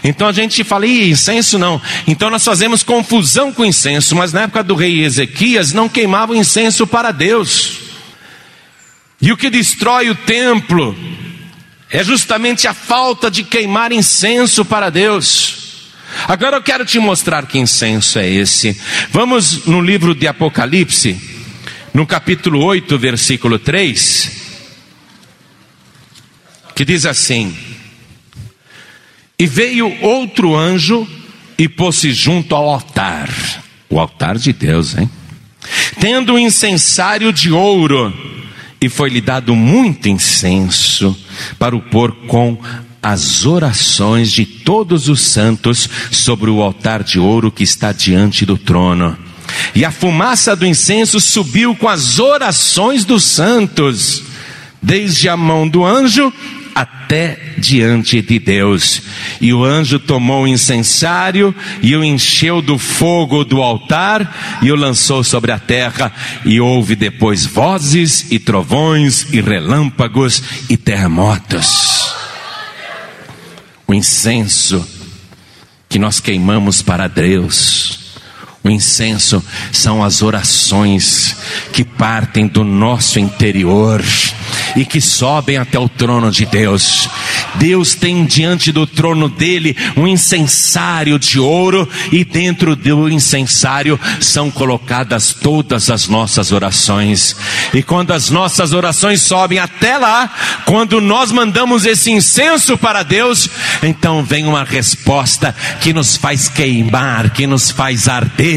Então a gente fala, Ih, incenso não. Então nós fazemos confusão com incenso, mas na época do rei Ezequias não queimavam incenso para Deus. E o que destrói o templo é justamente a falta de queimar incenso para Deus. Agora eu quero te mostrar que incenso é esse. Vamos no livro de Apocalipse, no capítulo 8, versículo 3, que diz assim: E veio outro anjo e pôs-se junto ao altar, o altar de Deus, hein? Tendo um incensário de ouro, e foi-lhe dado muito incenso para o pôr com as orações de todos os santos sobre o altar de ouro que está diante do trono. E a fumaça do incenso subiu com as orações dos santos, desde a mão do anjo até diante de Deus. E o anjo tomou o incensário e o encheu do fogo do altar e o lançou sobre a terra. E houve depois vozes e trovões e relâmpagos e terremotos o incenso que nós queimamos para Deus. O incenso são as orações que partem do nosso interior e que sobem até o trono de Deus. Deus tem diante do trono dele um incensário de ouro, e dentro do incensário são colocadas todas as nossas orações. E quando as nossas orações sobem até lá, quando nós mandamos esse incenso para Deus, então vem uma resposta que nos faz queimar, que nos faz arder,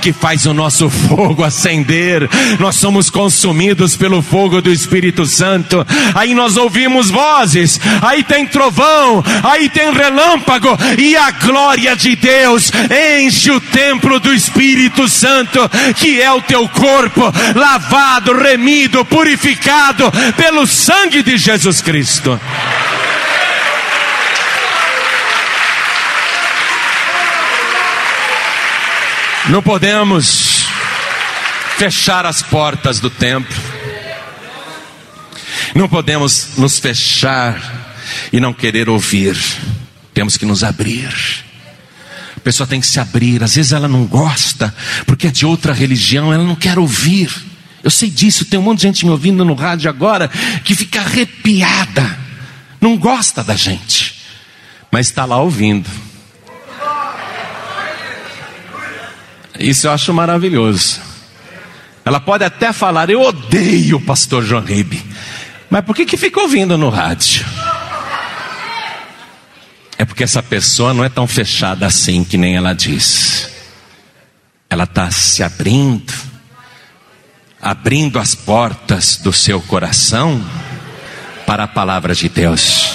que faz o nosso fogo acender. Nós somos consumidos pelo fogo do Espírito Santo. Aí nós ouvimos vozes, aí tem trovão, aí tem relâmpago, e a glória de Deus enche o templo do Espírito Santo, que é o teu corpo, lavado, remido, purificado pelo sangue de Jesus Cristo. Não podemos fechar as portas do templo. Não podemos nos fechar e não querer ouvir. Temos que nos abrir. A pessoa tem que se abrir. Às vezes ela não gosta, porque é de outra religião, ela não quer ouvir. Eu sei disso, tem um monte de gente me ouvindo no rádio agora que fica arrepiada, não gosta da gente, mas está lá ouvindo. Isso eu acho maravilhoso. Ela pode até falar, eu odeio o pastor João Ribe, mas por que, que fica ouvindo no rádio? é porque essa pessoa não é tão fechada assim que nem ela diz. Ela está se abrindo, abrindo as portas do seu coração para a palavra de Deus.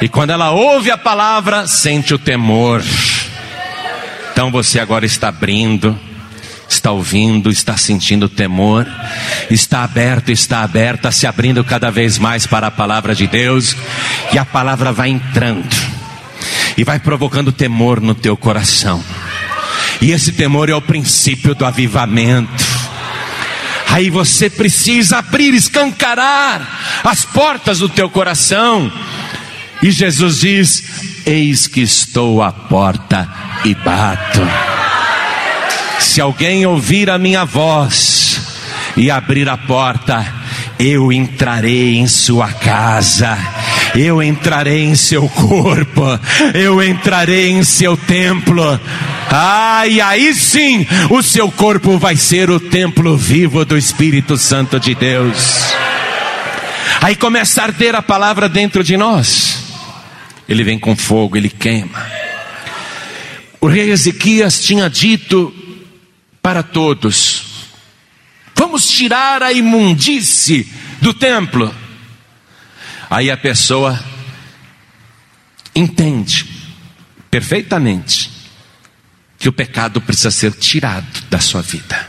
E quando ela ouve a palavra, sente o temor. Então você agora está abrindo, está ouvindo, está sentindo temor, está aberto, está aberta, se abrindo cada vez mais para a palavra de Deus, e a palavra vai entrando e vai provocando temor no teu coração. E esse temor é o princípio do avivamento. Aí você precisa abrir, escancarar as portas do teu coração. E Jesus diz: Eis que estou à porta e bato. Se alguém ouvir a minha voz e abrir a porta, eu entrarei em sua casa eu entrarei em seu corpo, eu entrarei em seu templo. Ah, e aí sim, o seu corpo vai ser o templo vivo do Espírito Santo de Deus. Aí começa a arder a palavra dentro de nós. Ele vem com fogo, ele queima. O rei Ezequias tinha dito para todos: Vamos tirar a imundície do templo. Aí a pessoa entende perfeitamente que o pecado precisa ser tirado da sua vida.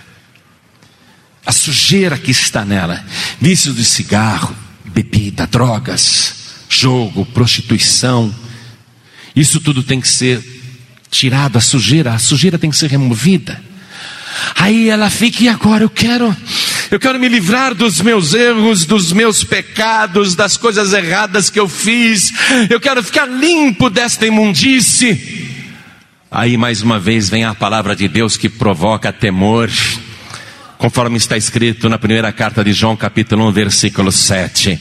A sujeira que está nela, vícios de cigarro, bebida, drogas, jogo, prostituição, isso tudo tem que ser tirado a sujeira, a sujeira tem que ser removida. Aí ela fica, e agora eu quero, eu quero me livrar dos meus erros, dos meus pecados, das coisas erradas que eu fiz, eu quero ficar limpo desta imundície. Aí mais uma vez vem a palavra de Deus que provoca temor, conforme está escrito na primeira carta de João, capítulo 1, versículo 7.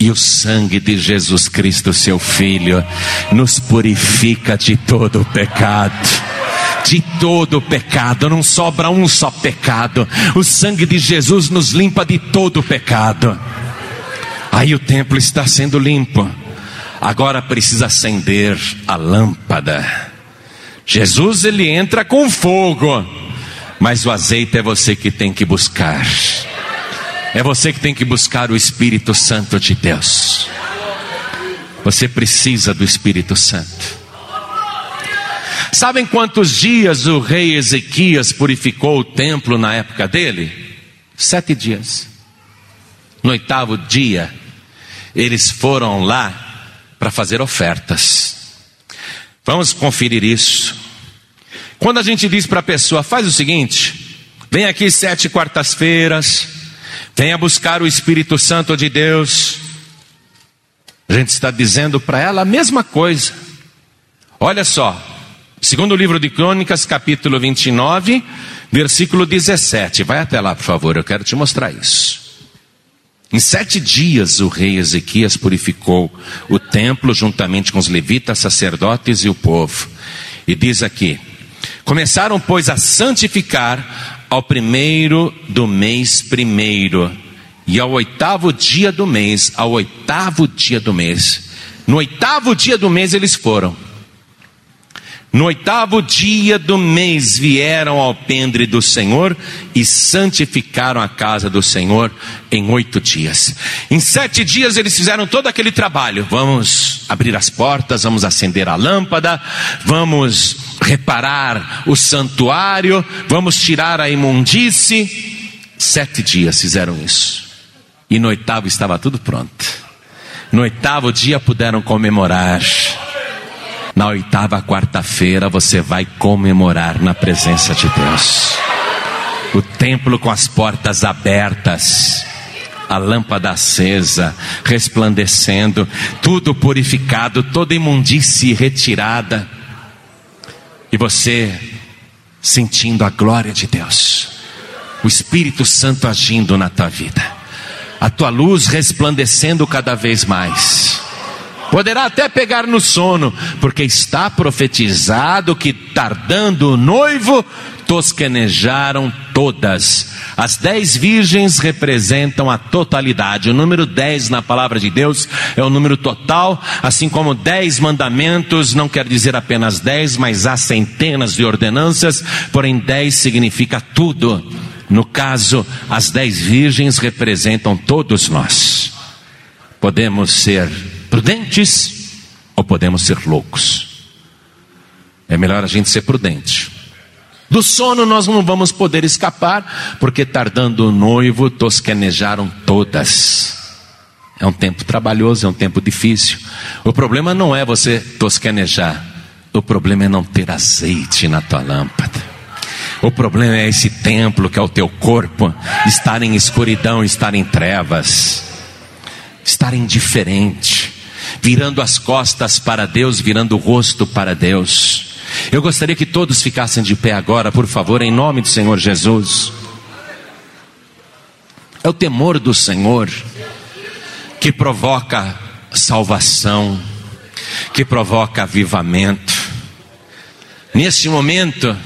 E o sangue de Jesus Cristo, seu Filho, nos purifica de todo o pecado de todo o pecado, não sobra um só pecado. O sangue de Jesus nos limpa de todo o pecado. Aí o templo está sendo limpo. Agora precisa acender a lâmpada. Jesus ele entra com fogo, mas o azeite é você que tem que buscar. É você que tem que buscar o Espírito Santo de Deus. Você precisa do Espírito Santo. Sabem quantos dias o rei Ezequias purificou o templo na época dele? Sete dias. No oitavo dia, eles foram lá para fazer ofertas. Vamos conferir isso. Quando a gente diz para a pessoa, faz o seguinte: vem aqui sete quartas-feiras, venha buscar o Espírito Santo de Deus. A gente está dizendo para ela a mesma coisa. Olha só, Segundo o livro de Crônicas, capítulo 29, versículo 17. Vai até lá, por favor, eu quero te mostrar isso. Em sete dias o rei Ezequias purificou o templo juntamente com os levitas, sacerdotes e o povo. E diz aqui: Começaram, pois, a santificar ao primeiro do mês primeiro, e ao oitavo dia do mês, ao oitavo dia do mês. No oitavo dia do mês eles foram. No oitavo dia do mês vieram ao pendre do Senhor e santificaram a casa do Senhor em oito dias. Em sete dias eles fizeram todo aquele trabalho. Vamos abrir as portas, vamos acender a lâmpada, vamos reparar o santuário, vamos tirar a imundície. Sete dias fizeram isso. E no oitavo estava tudo pronto. No oitavo dia puderam comemorar na oitava quarta-feira você vai comemorar na presença de Deus. O templo com as portas abertas, a lâmpada acesa, resplandecendo, tudo purificado, toda imundície retirada. E você sentindo a glória de Deus, o Espírito Santo agindo na tua vida, a tua luz resplandecendo cada vez mais Poderá até pegar no sono, porque está profetizado que, tardando o noivo, tosquenejaram todas. As dez virgens representam a totalidade. O número dez na palavra de Deus é o número total, assim como dez mandamentos não quer dizer apenas dez, mas há centenas de ordenanças, porém dez significa tudo. No caso, as dez virgens representam todos nós. Podemos ser prudentes ou podemos ser loucos. É melhor a gente ser prudente. Do sono nós não vamos poder escapar, porque tardando o noivo, tosquenejaram todas. É um tempo trabalhoso, é um tempo difícil. O problema não é você tosquenejar, o problema é não ter azeite na tua lâmpada. O problema é esse templo que é o teu corpo, estar em escuridão, estar em trevas, estar indiferente virando as costas para Deus, virando o rosto para Deus. Eu gostaria que todos ficassem de pé agora, por favor, em nome do Senhor Jesus. É o temor do Senhor que provoca salvação, que provoca avivamento. Neste momento,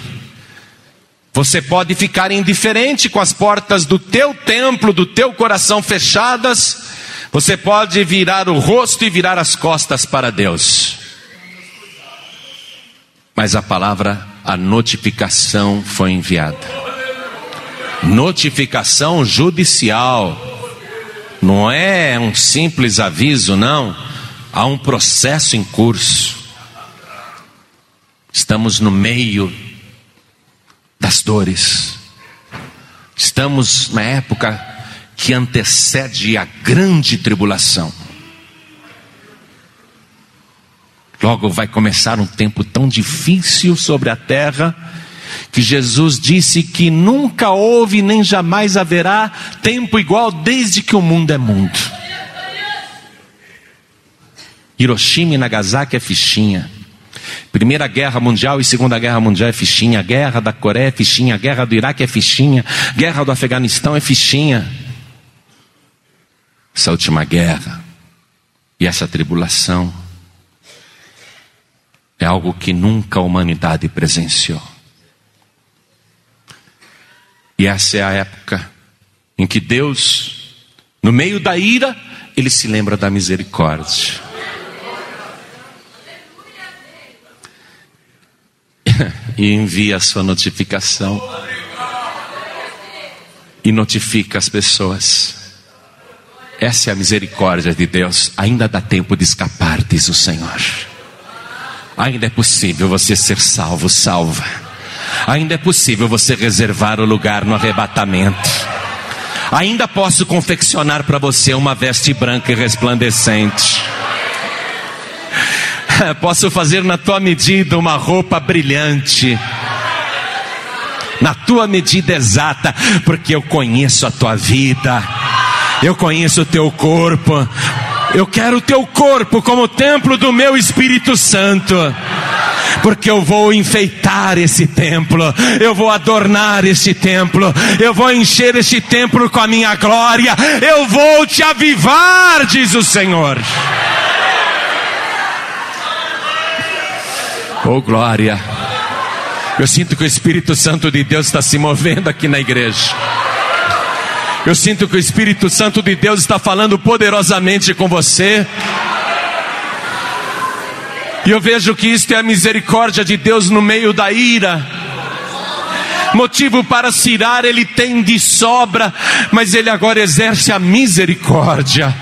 você pode ficar indiferente com as portas do teu templo, do teu coração fechadas, você pode virar o rosto e virar as costas para Deus. Mas a palavra, a notificação foi enviada. Notificação judicial. Não é um simples aviso, não. Há um processo em curso. Estamos no meio das dores. Estamos na época que antecede a grande tribulação. Logo vai começar um tempo tão difícil sobre a terra, que Jesus disse que nunca houve nem jamais haverá tempo igual desde que o mundo é mundo. Hiroshima e Nagasaki é fichinha. Primeira Guerra Mundial e Segunda Guerra Mundial é fichinha. Guerra da Coreia é fichinha. Guerra do Iraque é fichinha. Guerra do Afeganistão é fichinha. Essa última guerra e essa tribulação é algo que nunca a humanidade presenciou. E essa é a época em que Deus, no meio da ira, ele se lembra da misericórdia. e envia a sua notificação. E notifica as pessoas. Essa é a misericórdia de Deus. Ainda dá tempo de escapar, diz o Senhor. Ainda é possível você ser salvo, salva. Ainda é possível você reservar o lugar no arrebatamento. Ainda posso confeccionar para você uma veste branca e resplandecente. Posso fazer na tua medida uma roupa brilhante. Na tua medida exata, porque eu conheço a tua vida. Eu conheço o teu corpo. Eu quero o teu corpo como templo do meu Espírito Santo porque eu vou enfeitar esse templo, eu vou adornar este templo, eu vou encher este templo com a minha glória, eu vou te avivar, diz o Senhor. Oh glória! Eu sinto que o Espírito Santo de Deus está se movendo aqui na igreja. Eu sinto que o Espírito Santo de Deus está falando poderosamente com você. E eu vejo que isto é a misericórdia de Deus no meio da ira. Motivo para cirar ele tem de sobra, mas ele agora exerce a misericórdia.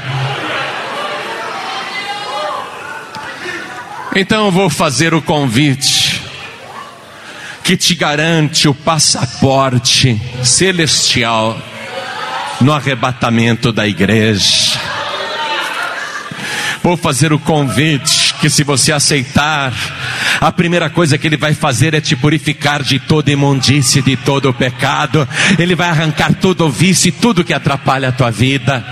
Então eu vou fazer o convite que te garante o passaporte celestial no arrebatamento da igreja. Vou fazer o convite que se você aceitar, a primeira coisa que ele vai fazer é te purificar de toda imundície, de todo pecado. Ele vai arrancar todo o vício e tudo que atrapalha a tua vida.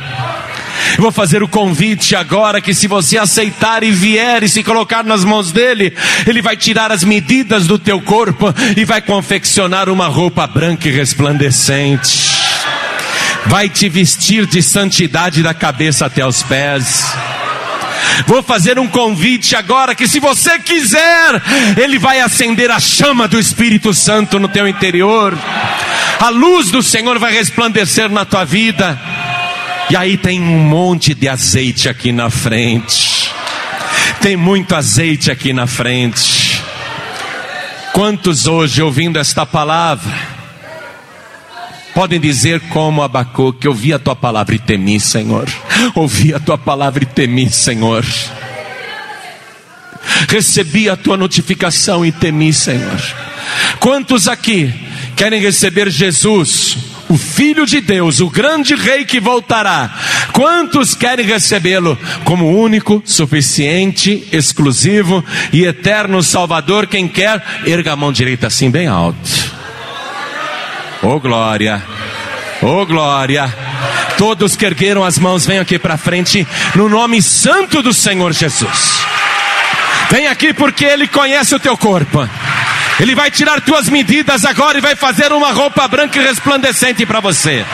Vou fazer o convite agora que se você aceitar e vier e se colocar nas mãos dele, ele vai tirar as medidas do teu corpo e vai confeccionar uma roupa branca e resplandecente. Vai te vestir de santidade da cabeça até os pés. Vou fazer um convite agora que se você quiser, ele vai acender a chama do Espírito Santo no teu interior. A luz do Senhor vai resplandecer na tua vida. E aí tem um monte de azeite aqui na frente. Tem muito azeite aqui na frente. Quantos hoje ouvindo esta palavra podem dizer como Abacuque, ouvi a tua palavra e temi, Senhor. Ouvi a tua palavra e temi, Senhor. Recebi a tua notificação e temi, Senhor. Quantos aqui querem receber Jesus o Filho de Deus, o grande Rei que voltará. Quantos querem recebê-lo como único, suficiente, exclusivo e eterno Salvador? Quem quer, erga a mão direita assim bem alto. Oh glória, oh glória. Todos que ergueram as mãos, venham aqui para frente, no nome santo do Senhor Jesus. Vem aqui porque Ele conhece o teu corpo. Ele vai tirar tuas medidas agora e vai fazer uma roupa branca e resplandecente para você.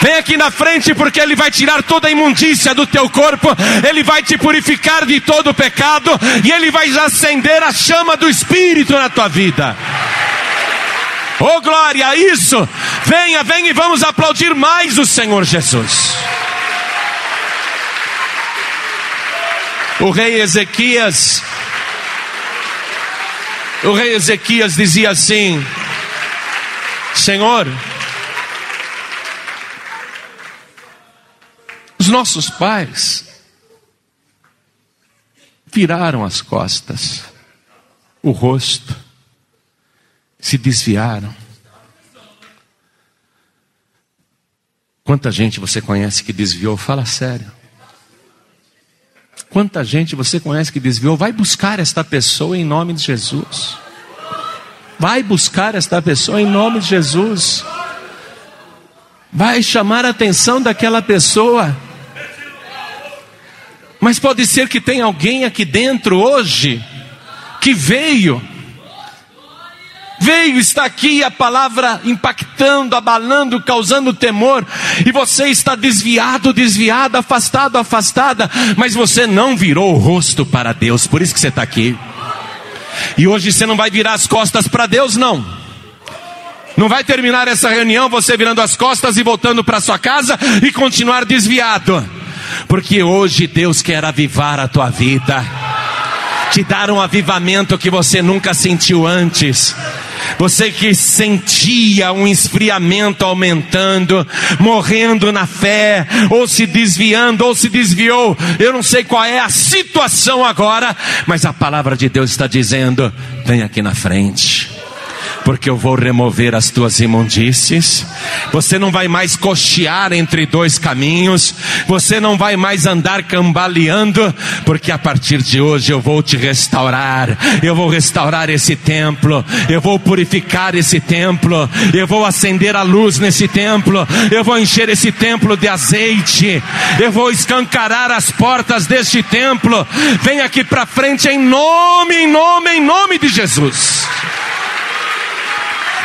Vem aqui na frente porque Ele vai tirar toda a imundícia do teu corpo, Ele vai te purificar de todo o pecado e Ele vai acender a chama do Espírito na tua vida. Oh glória, isso! Venha, venha e vamos aplaudir mais o Senhor Jesus. O rei Ezequias o rei Ezequias dizia assim: Senhor, os nossos pais viraram as costas, o rosto, se desviaram. Quanta gente você conhece que desviou? Fala sério. Quanta gente você conhece que desviou? Vai buscar esta pessoa em nome de Jesus. Vai buscar esta pessoa em nome de Jesus. Vai chamar a atenção daquela pessoa. Mas pode ser que tenha alguém aqui dentro hoje que veio veio, está aqui a palavra impactando, abalando, causando temor, e você está desviado, desviado, afastado, afastada, mas você não virou o rosto para Deus, por isso que você está aqui. E hoje você não vai virar as costas para Deus, não. Não vai terminar essa reunião você virando as costas e voltando para sua casa e continuar desviado. Porque hoje Deus quer avivar a tua vida, te dar um avivamento que você nunca sentiu antes. Você que sentia um esfriamento aumentando, morrendo na fé, ou se desviando, ou se desviou, eu não sei qual é a situação agora, mas a palavra de Deus está dizendo: vem aqui na frente porque eu vou remover as tuas imundícies. Você não vai mais cochear entre dois caminhos, você não vai mais andar cambaleando, porque a partir de hoje eu vou te restaurar. Eu vou restaurar esse templo, eu vou purificar esse templo, eu vou acender a luz nesse templo, eu vou encher esse templo de azeite, eu vou escancarar as portas deste templo. Vem aqui para frente em nome, em nome, em nome de Jesus.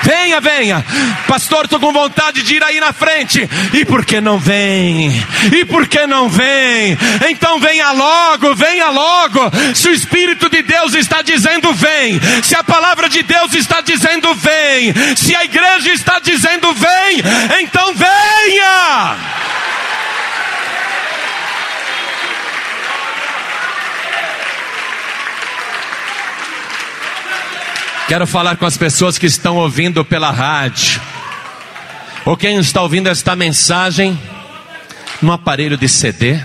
Venha, venha. Pastor, estou com vontade de ir aí na frente. E por que não vem? E por que não vem? Então venha logo, venha logo. Se o Espírito de Deus está dizendo vem, se a palavra de Deus está dizendo vem, se a igreja está dizendo vem, então venha. Quero falar com as pessoas que estão ouvindo pela rádio, ou quem está ouvindo esta mensagem no aparelho de CD.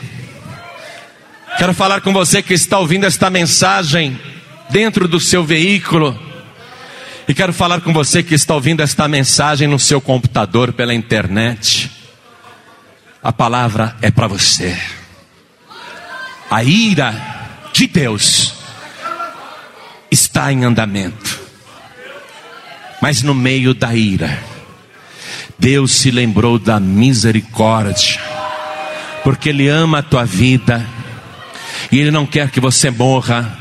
Quero falar com você que está ouvindo esta mensagem dentro do seu veículo. E quero falar com você que está ouvindo esta mensagem no seu computador, pela internet. A palavra é para você. A ira de Deus está em andamento. Mas no meio da ira, Deus se lembrou da misericórdia, porque Ele ama a tua vida, e Ele não quer que você morra,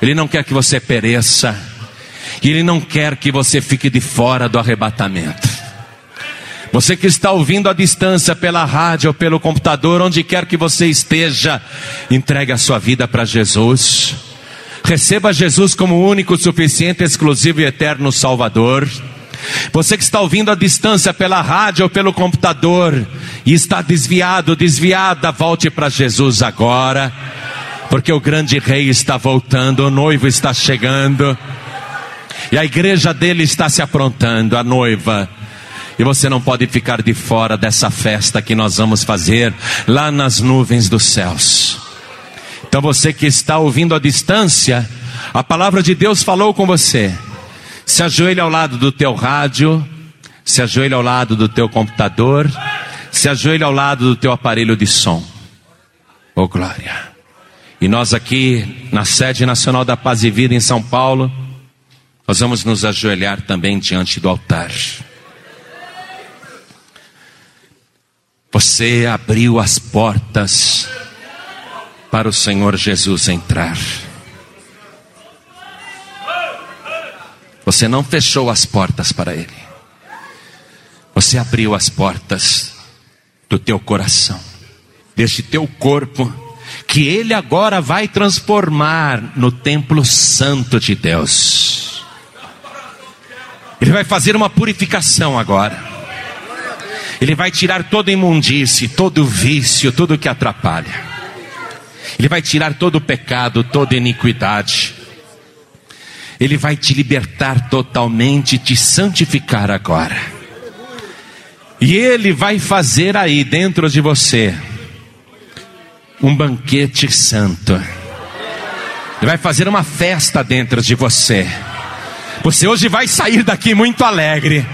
Ele não quer que você pereça, e Ele não quer que você fique de fora do arrebatamento. Você que está ouvindo à distância pela rádio ou pelo computador, onde quer que você esteja, entregue a sua vida para Jesus. Receba Jesus como único, suficiente, exclusivo e eterno Salvador. Você que está ouvindo à distância pela rádio ou pelo computador e está desviado, desviada, volte para Jesus agora, porque o grande rei está voltando, o noivo está chegando e a igreja dele está se aprontando, a noiva. E você não pode ficar de fora dessa festa que nós vamos fazer lá nas nuvens dos céus. Então você que está ouvindo à distância, a palavra de Deus falou com você. Se ajoelhe ao lado do teu rádio, se ajoelhe ao lado do teu computador, se ajoelhe ao lado do teu aparelho de som. Oh glória. E nós aqui na sede nacional da Paz e Vida em São Paulo, nós vamos nos ajoelhar também diante do altar. Você abriu as portas para o Senhor Jesus entrar. Você não fechou as portas para Ele. Você abriu as portas do teu coração, deste teu corpo, que Ele agora vai transformar no templo santo de Deus. Ele vai fazer uma purificação agora. Ele vai tirar toda imundície, todo vício, tudo que atrapalha. Ele vai tirar todo o pecado, toda iniquidade. Ele vai te libertar totalmente, te santificar agora. E Ele vai fazer aí dentro de você um banquete santo. Ele vai fazer uma festa dentro de você. Você hoje vai sair daqui muito alegre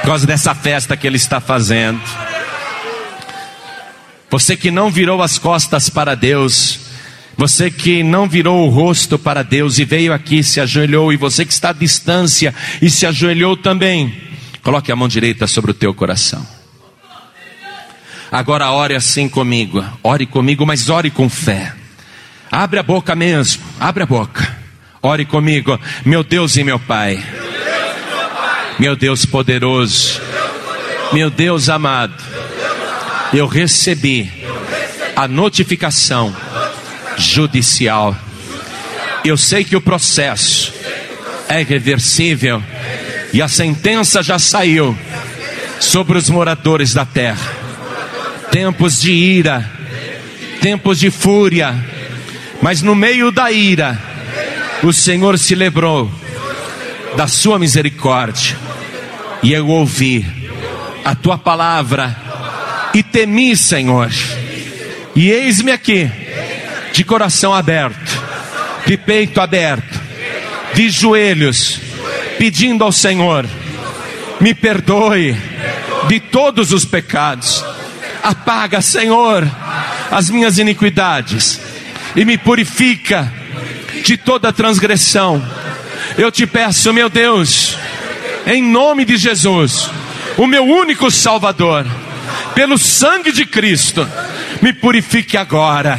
por causa dessa festa que Ele está fazendo. Você que não virou as costas para Deus, Você que não virou o rosto para Deus e veio aqui, se ajoelhou, e você que está à distância e se ajoelhou também, coloque a mão direita sobre o teu coração. Agora ore assim comigo, ore comigo, mas ore com fé. Abre a boca mesmo, abre a boca. Ore comigo, meu Deus e meu Pai. Meu Deus poderoso, meu Deus amado, eu recebi a notificação judicial. Eu sei que o processo é reversível e a sentença já saiu sobre os moradores da terra. Tempos de ira, tempos de fúria, mas no meio da ira, o Senhor se lembrou da sua misericórdia, e eu ouvi a tua palavra e temi, Senhor. E eis-me aqui, de coração aberto, de peito aberto, de joelhos, pedindo ao Senhor: me perdoe de todos os pecados, apaga, Senhor, as minhas iniquidades e me purifica de toda transgressão. Eu te peço, meu Deus, em nome de Jesus, o meu único Salvador, pelo sangue de Cristo, me purifique agora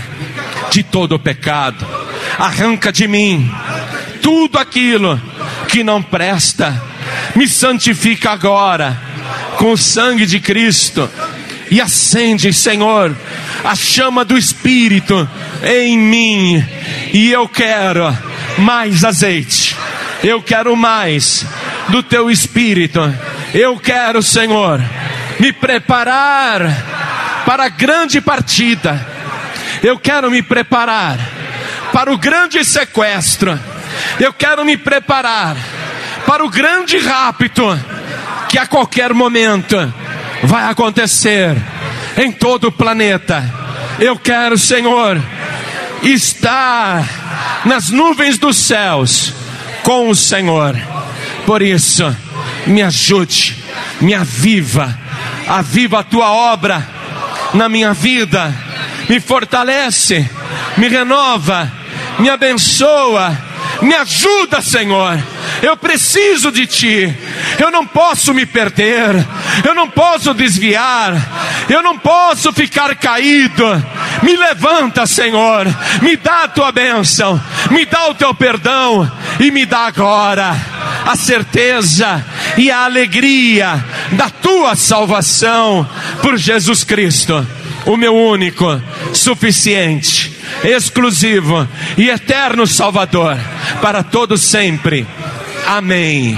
de todo o pecado, arranca de mim tudo aquilo que não presta, me santifica agora com o sangue de Cristo. E acende, Senhor, a chama do Espírito em mim, e eu quero mais azeite, eu quero mais do teu Espírito, eu quero, Senhor, me preparar para a grande partida, eu quero me preparar para o grande sequestro, eu quero me preparar para o grande rapto que a qualquer momento vai acontecer em todo o planeta. Eu quero, Senhor, estar nas nuvens dos céus com o Senhor. Por isso, me ajude, me aviva, aviva a tua obra na minha vida, me fortalece, me renova, me abençoa, me ajuda, Senhor eu preciso de Ti. Eu não posso me perder. Eu não posso desviar. Eu não posso ficar caído. Me levanta, Senhor. Me dá a Tua bênção. Me dá o Teu perdão. E me dá agora a certeza e a alegria da Tua salvação por Jesus Cristo, o meu único, suficiente exclusivo e eterno Salvador para todos sempre. Amém.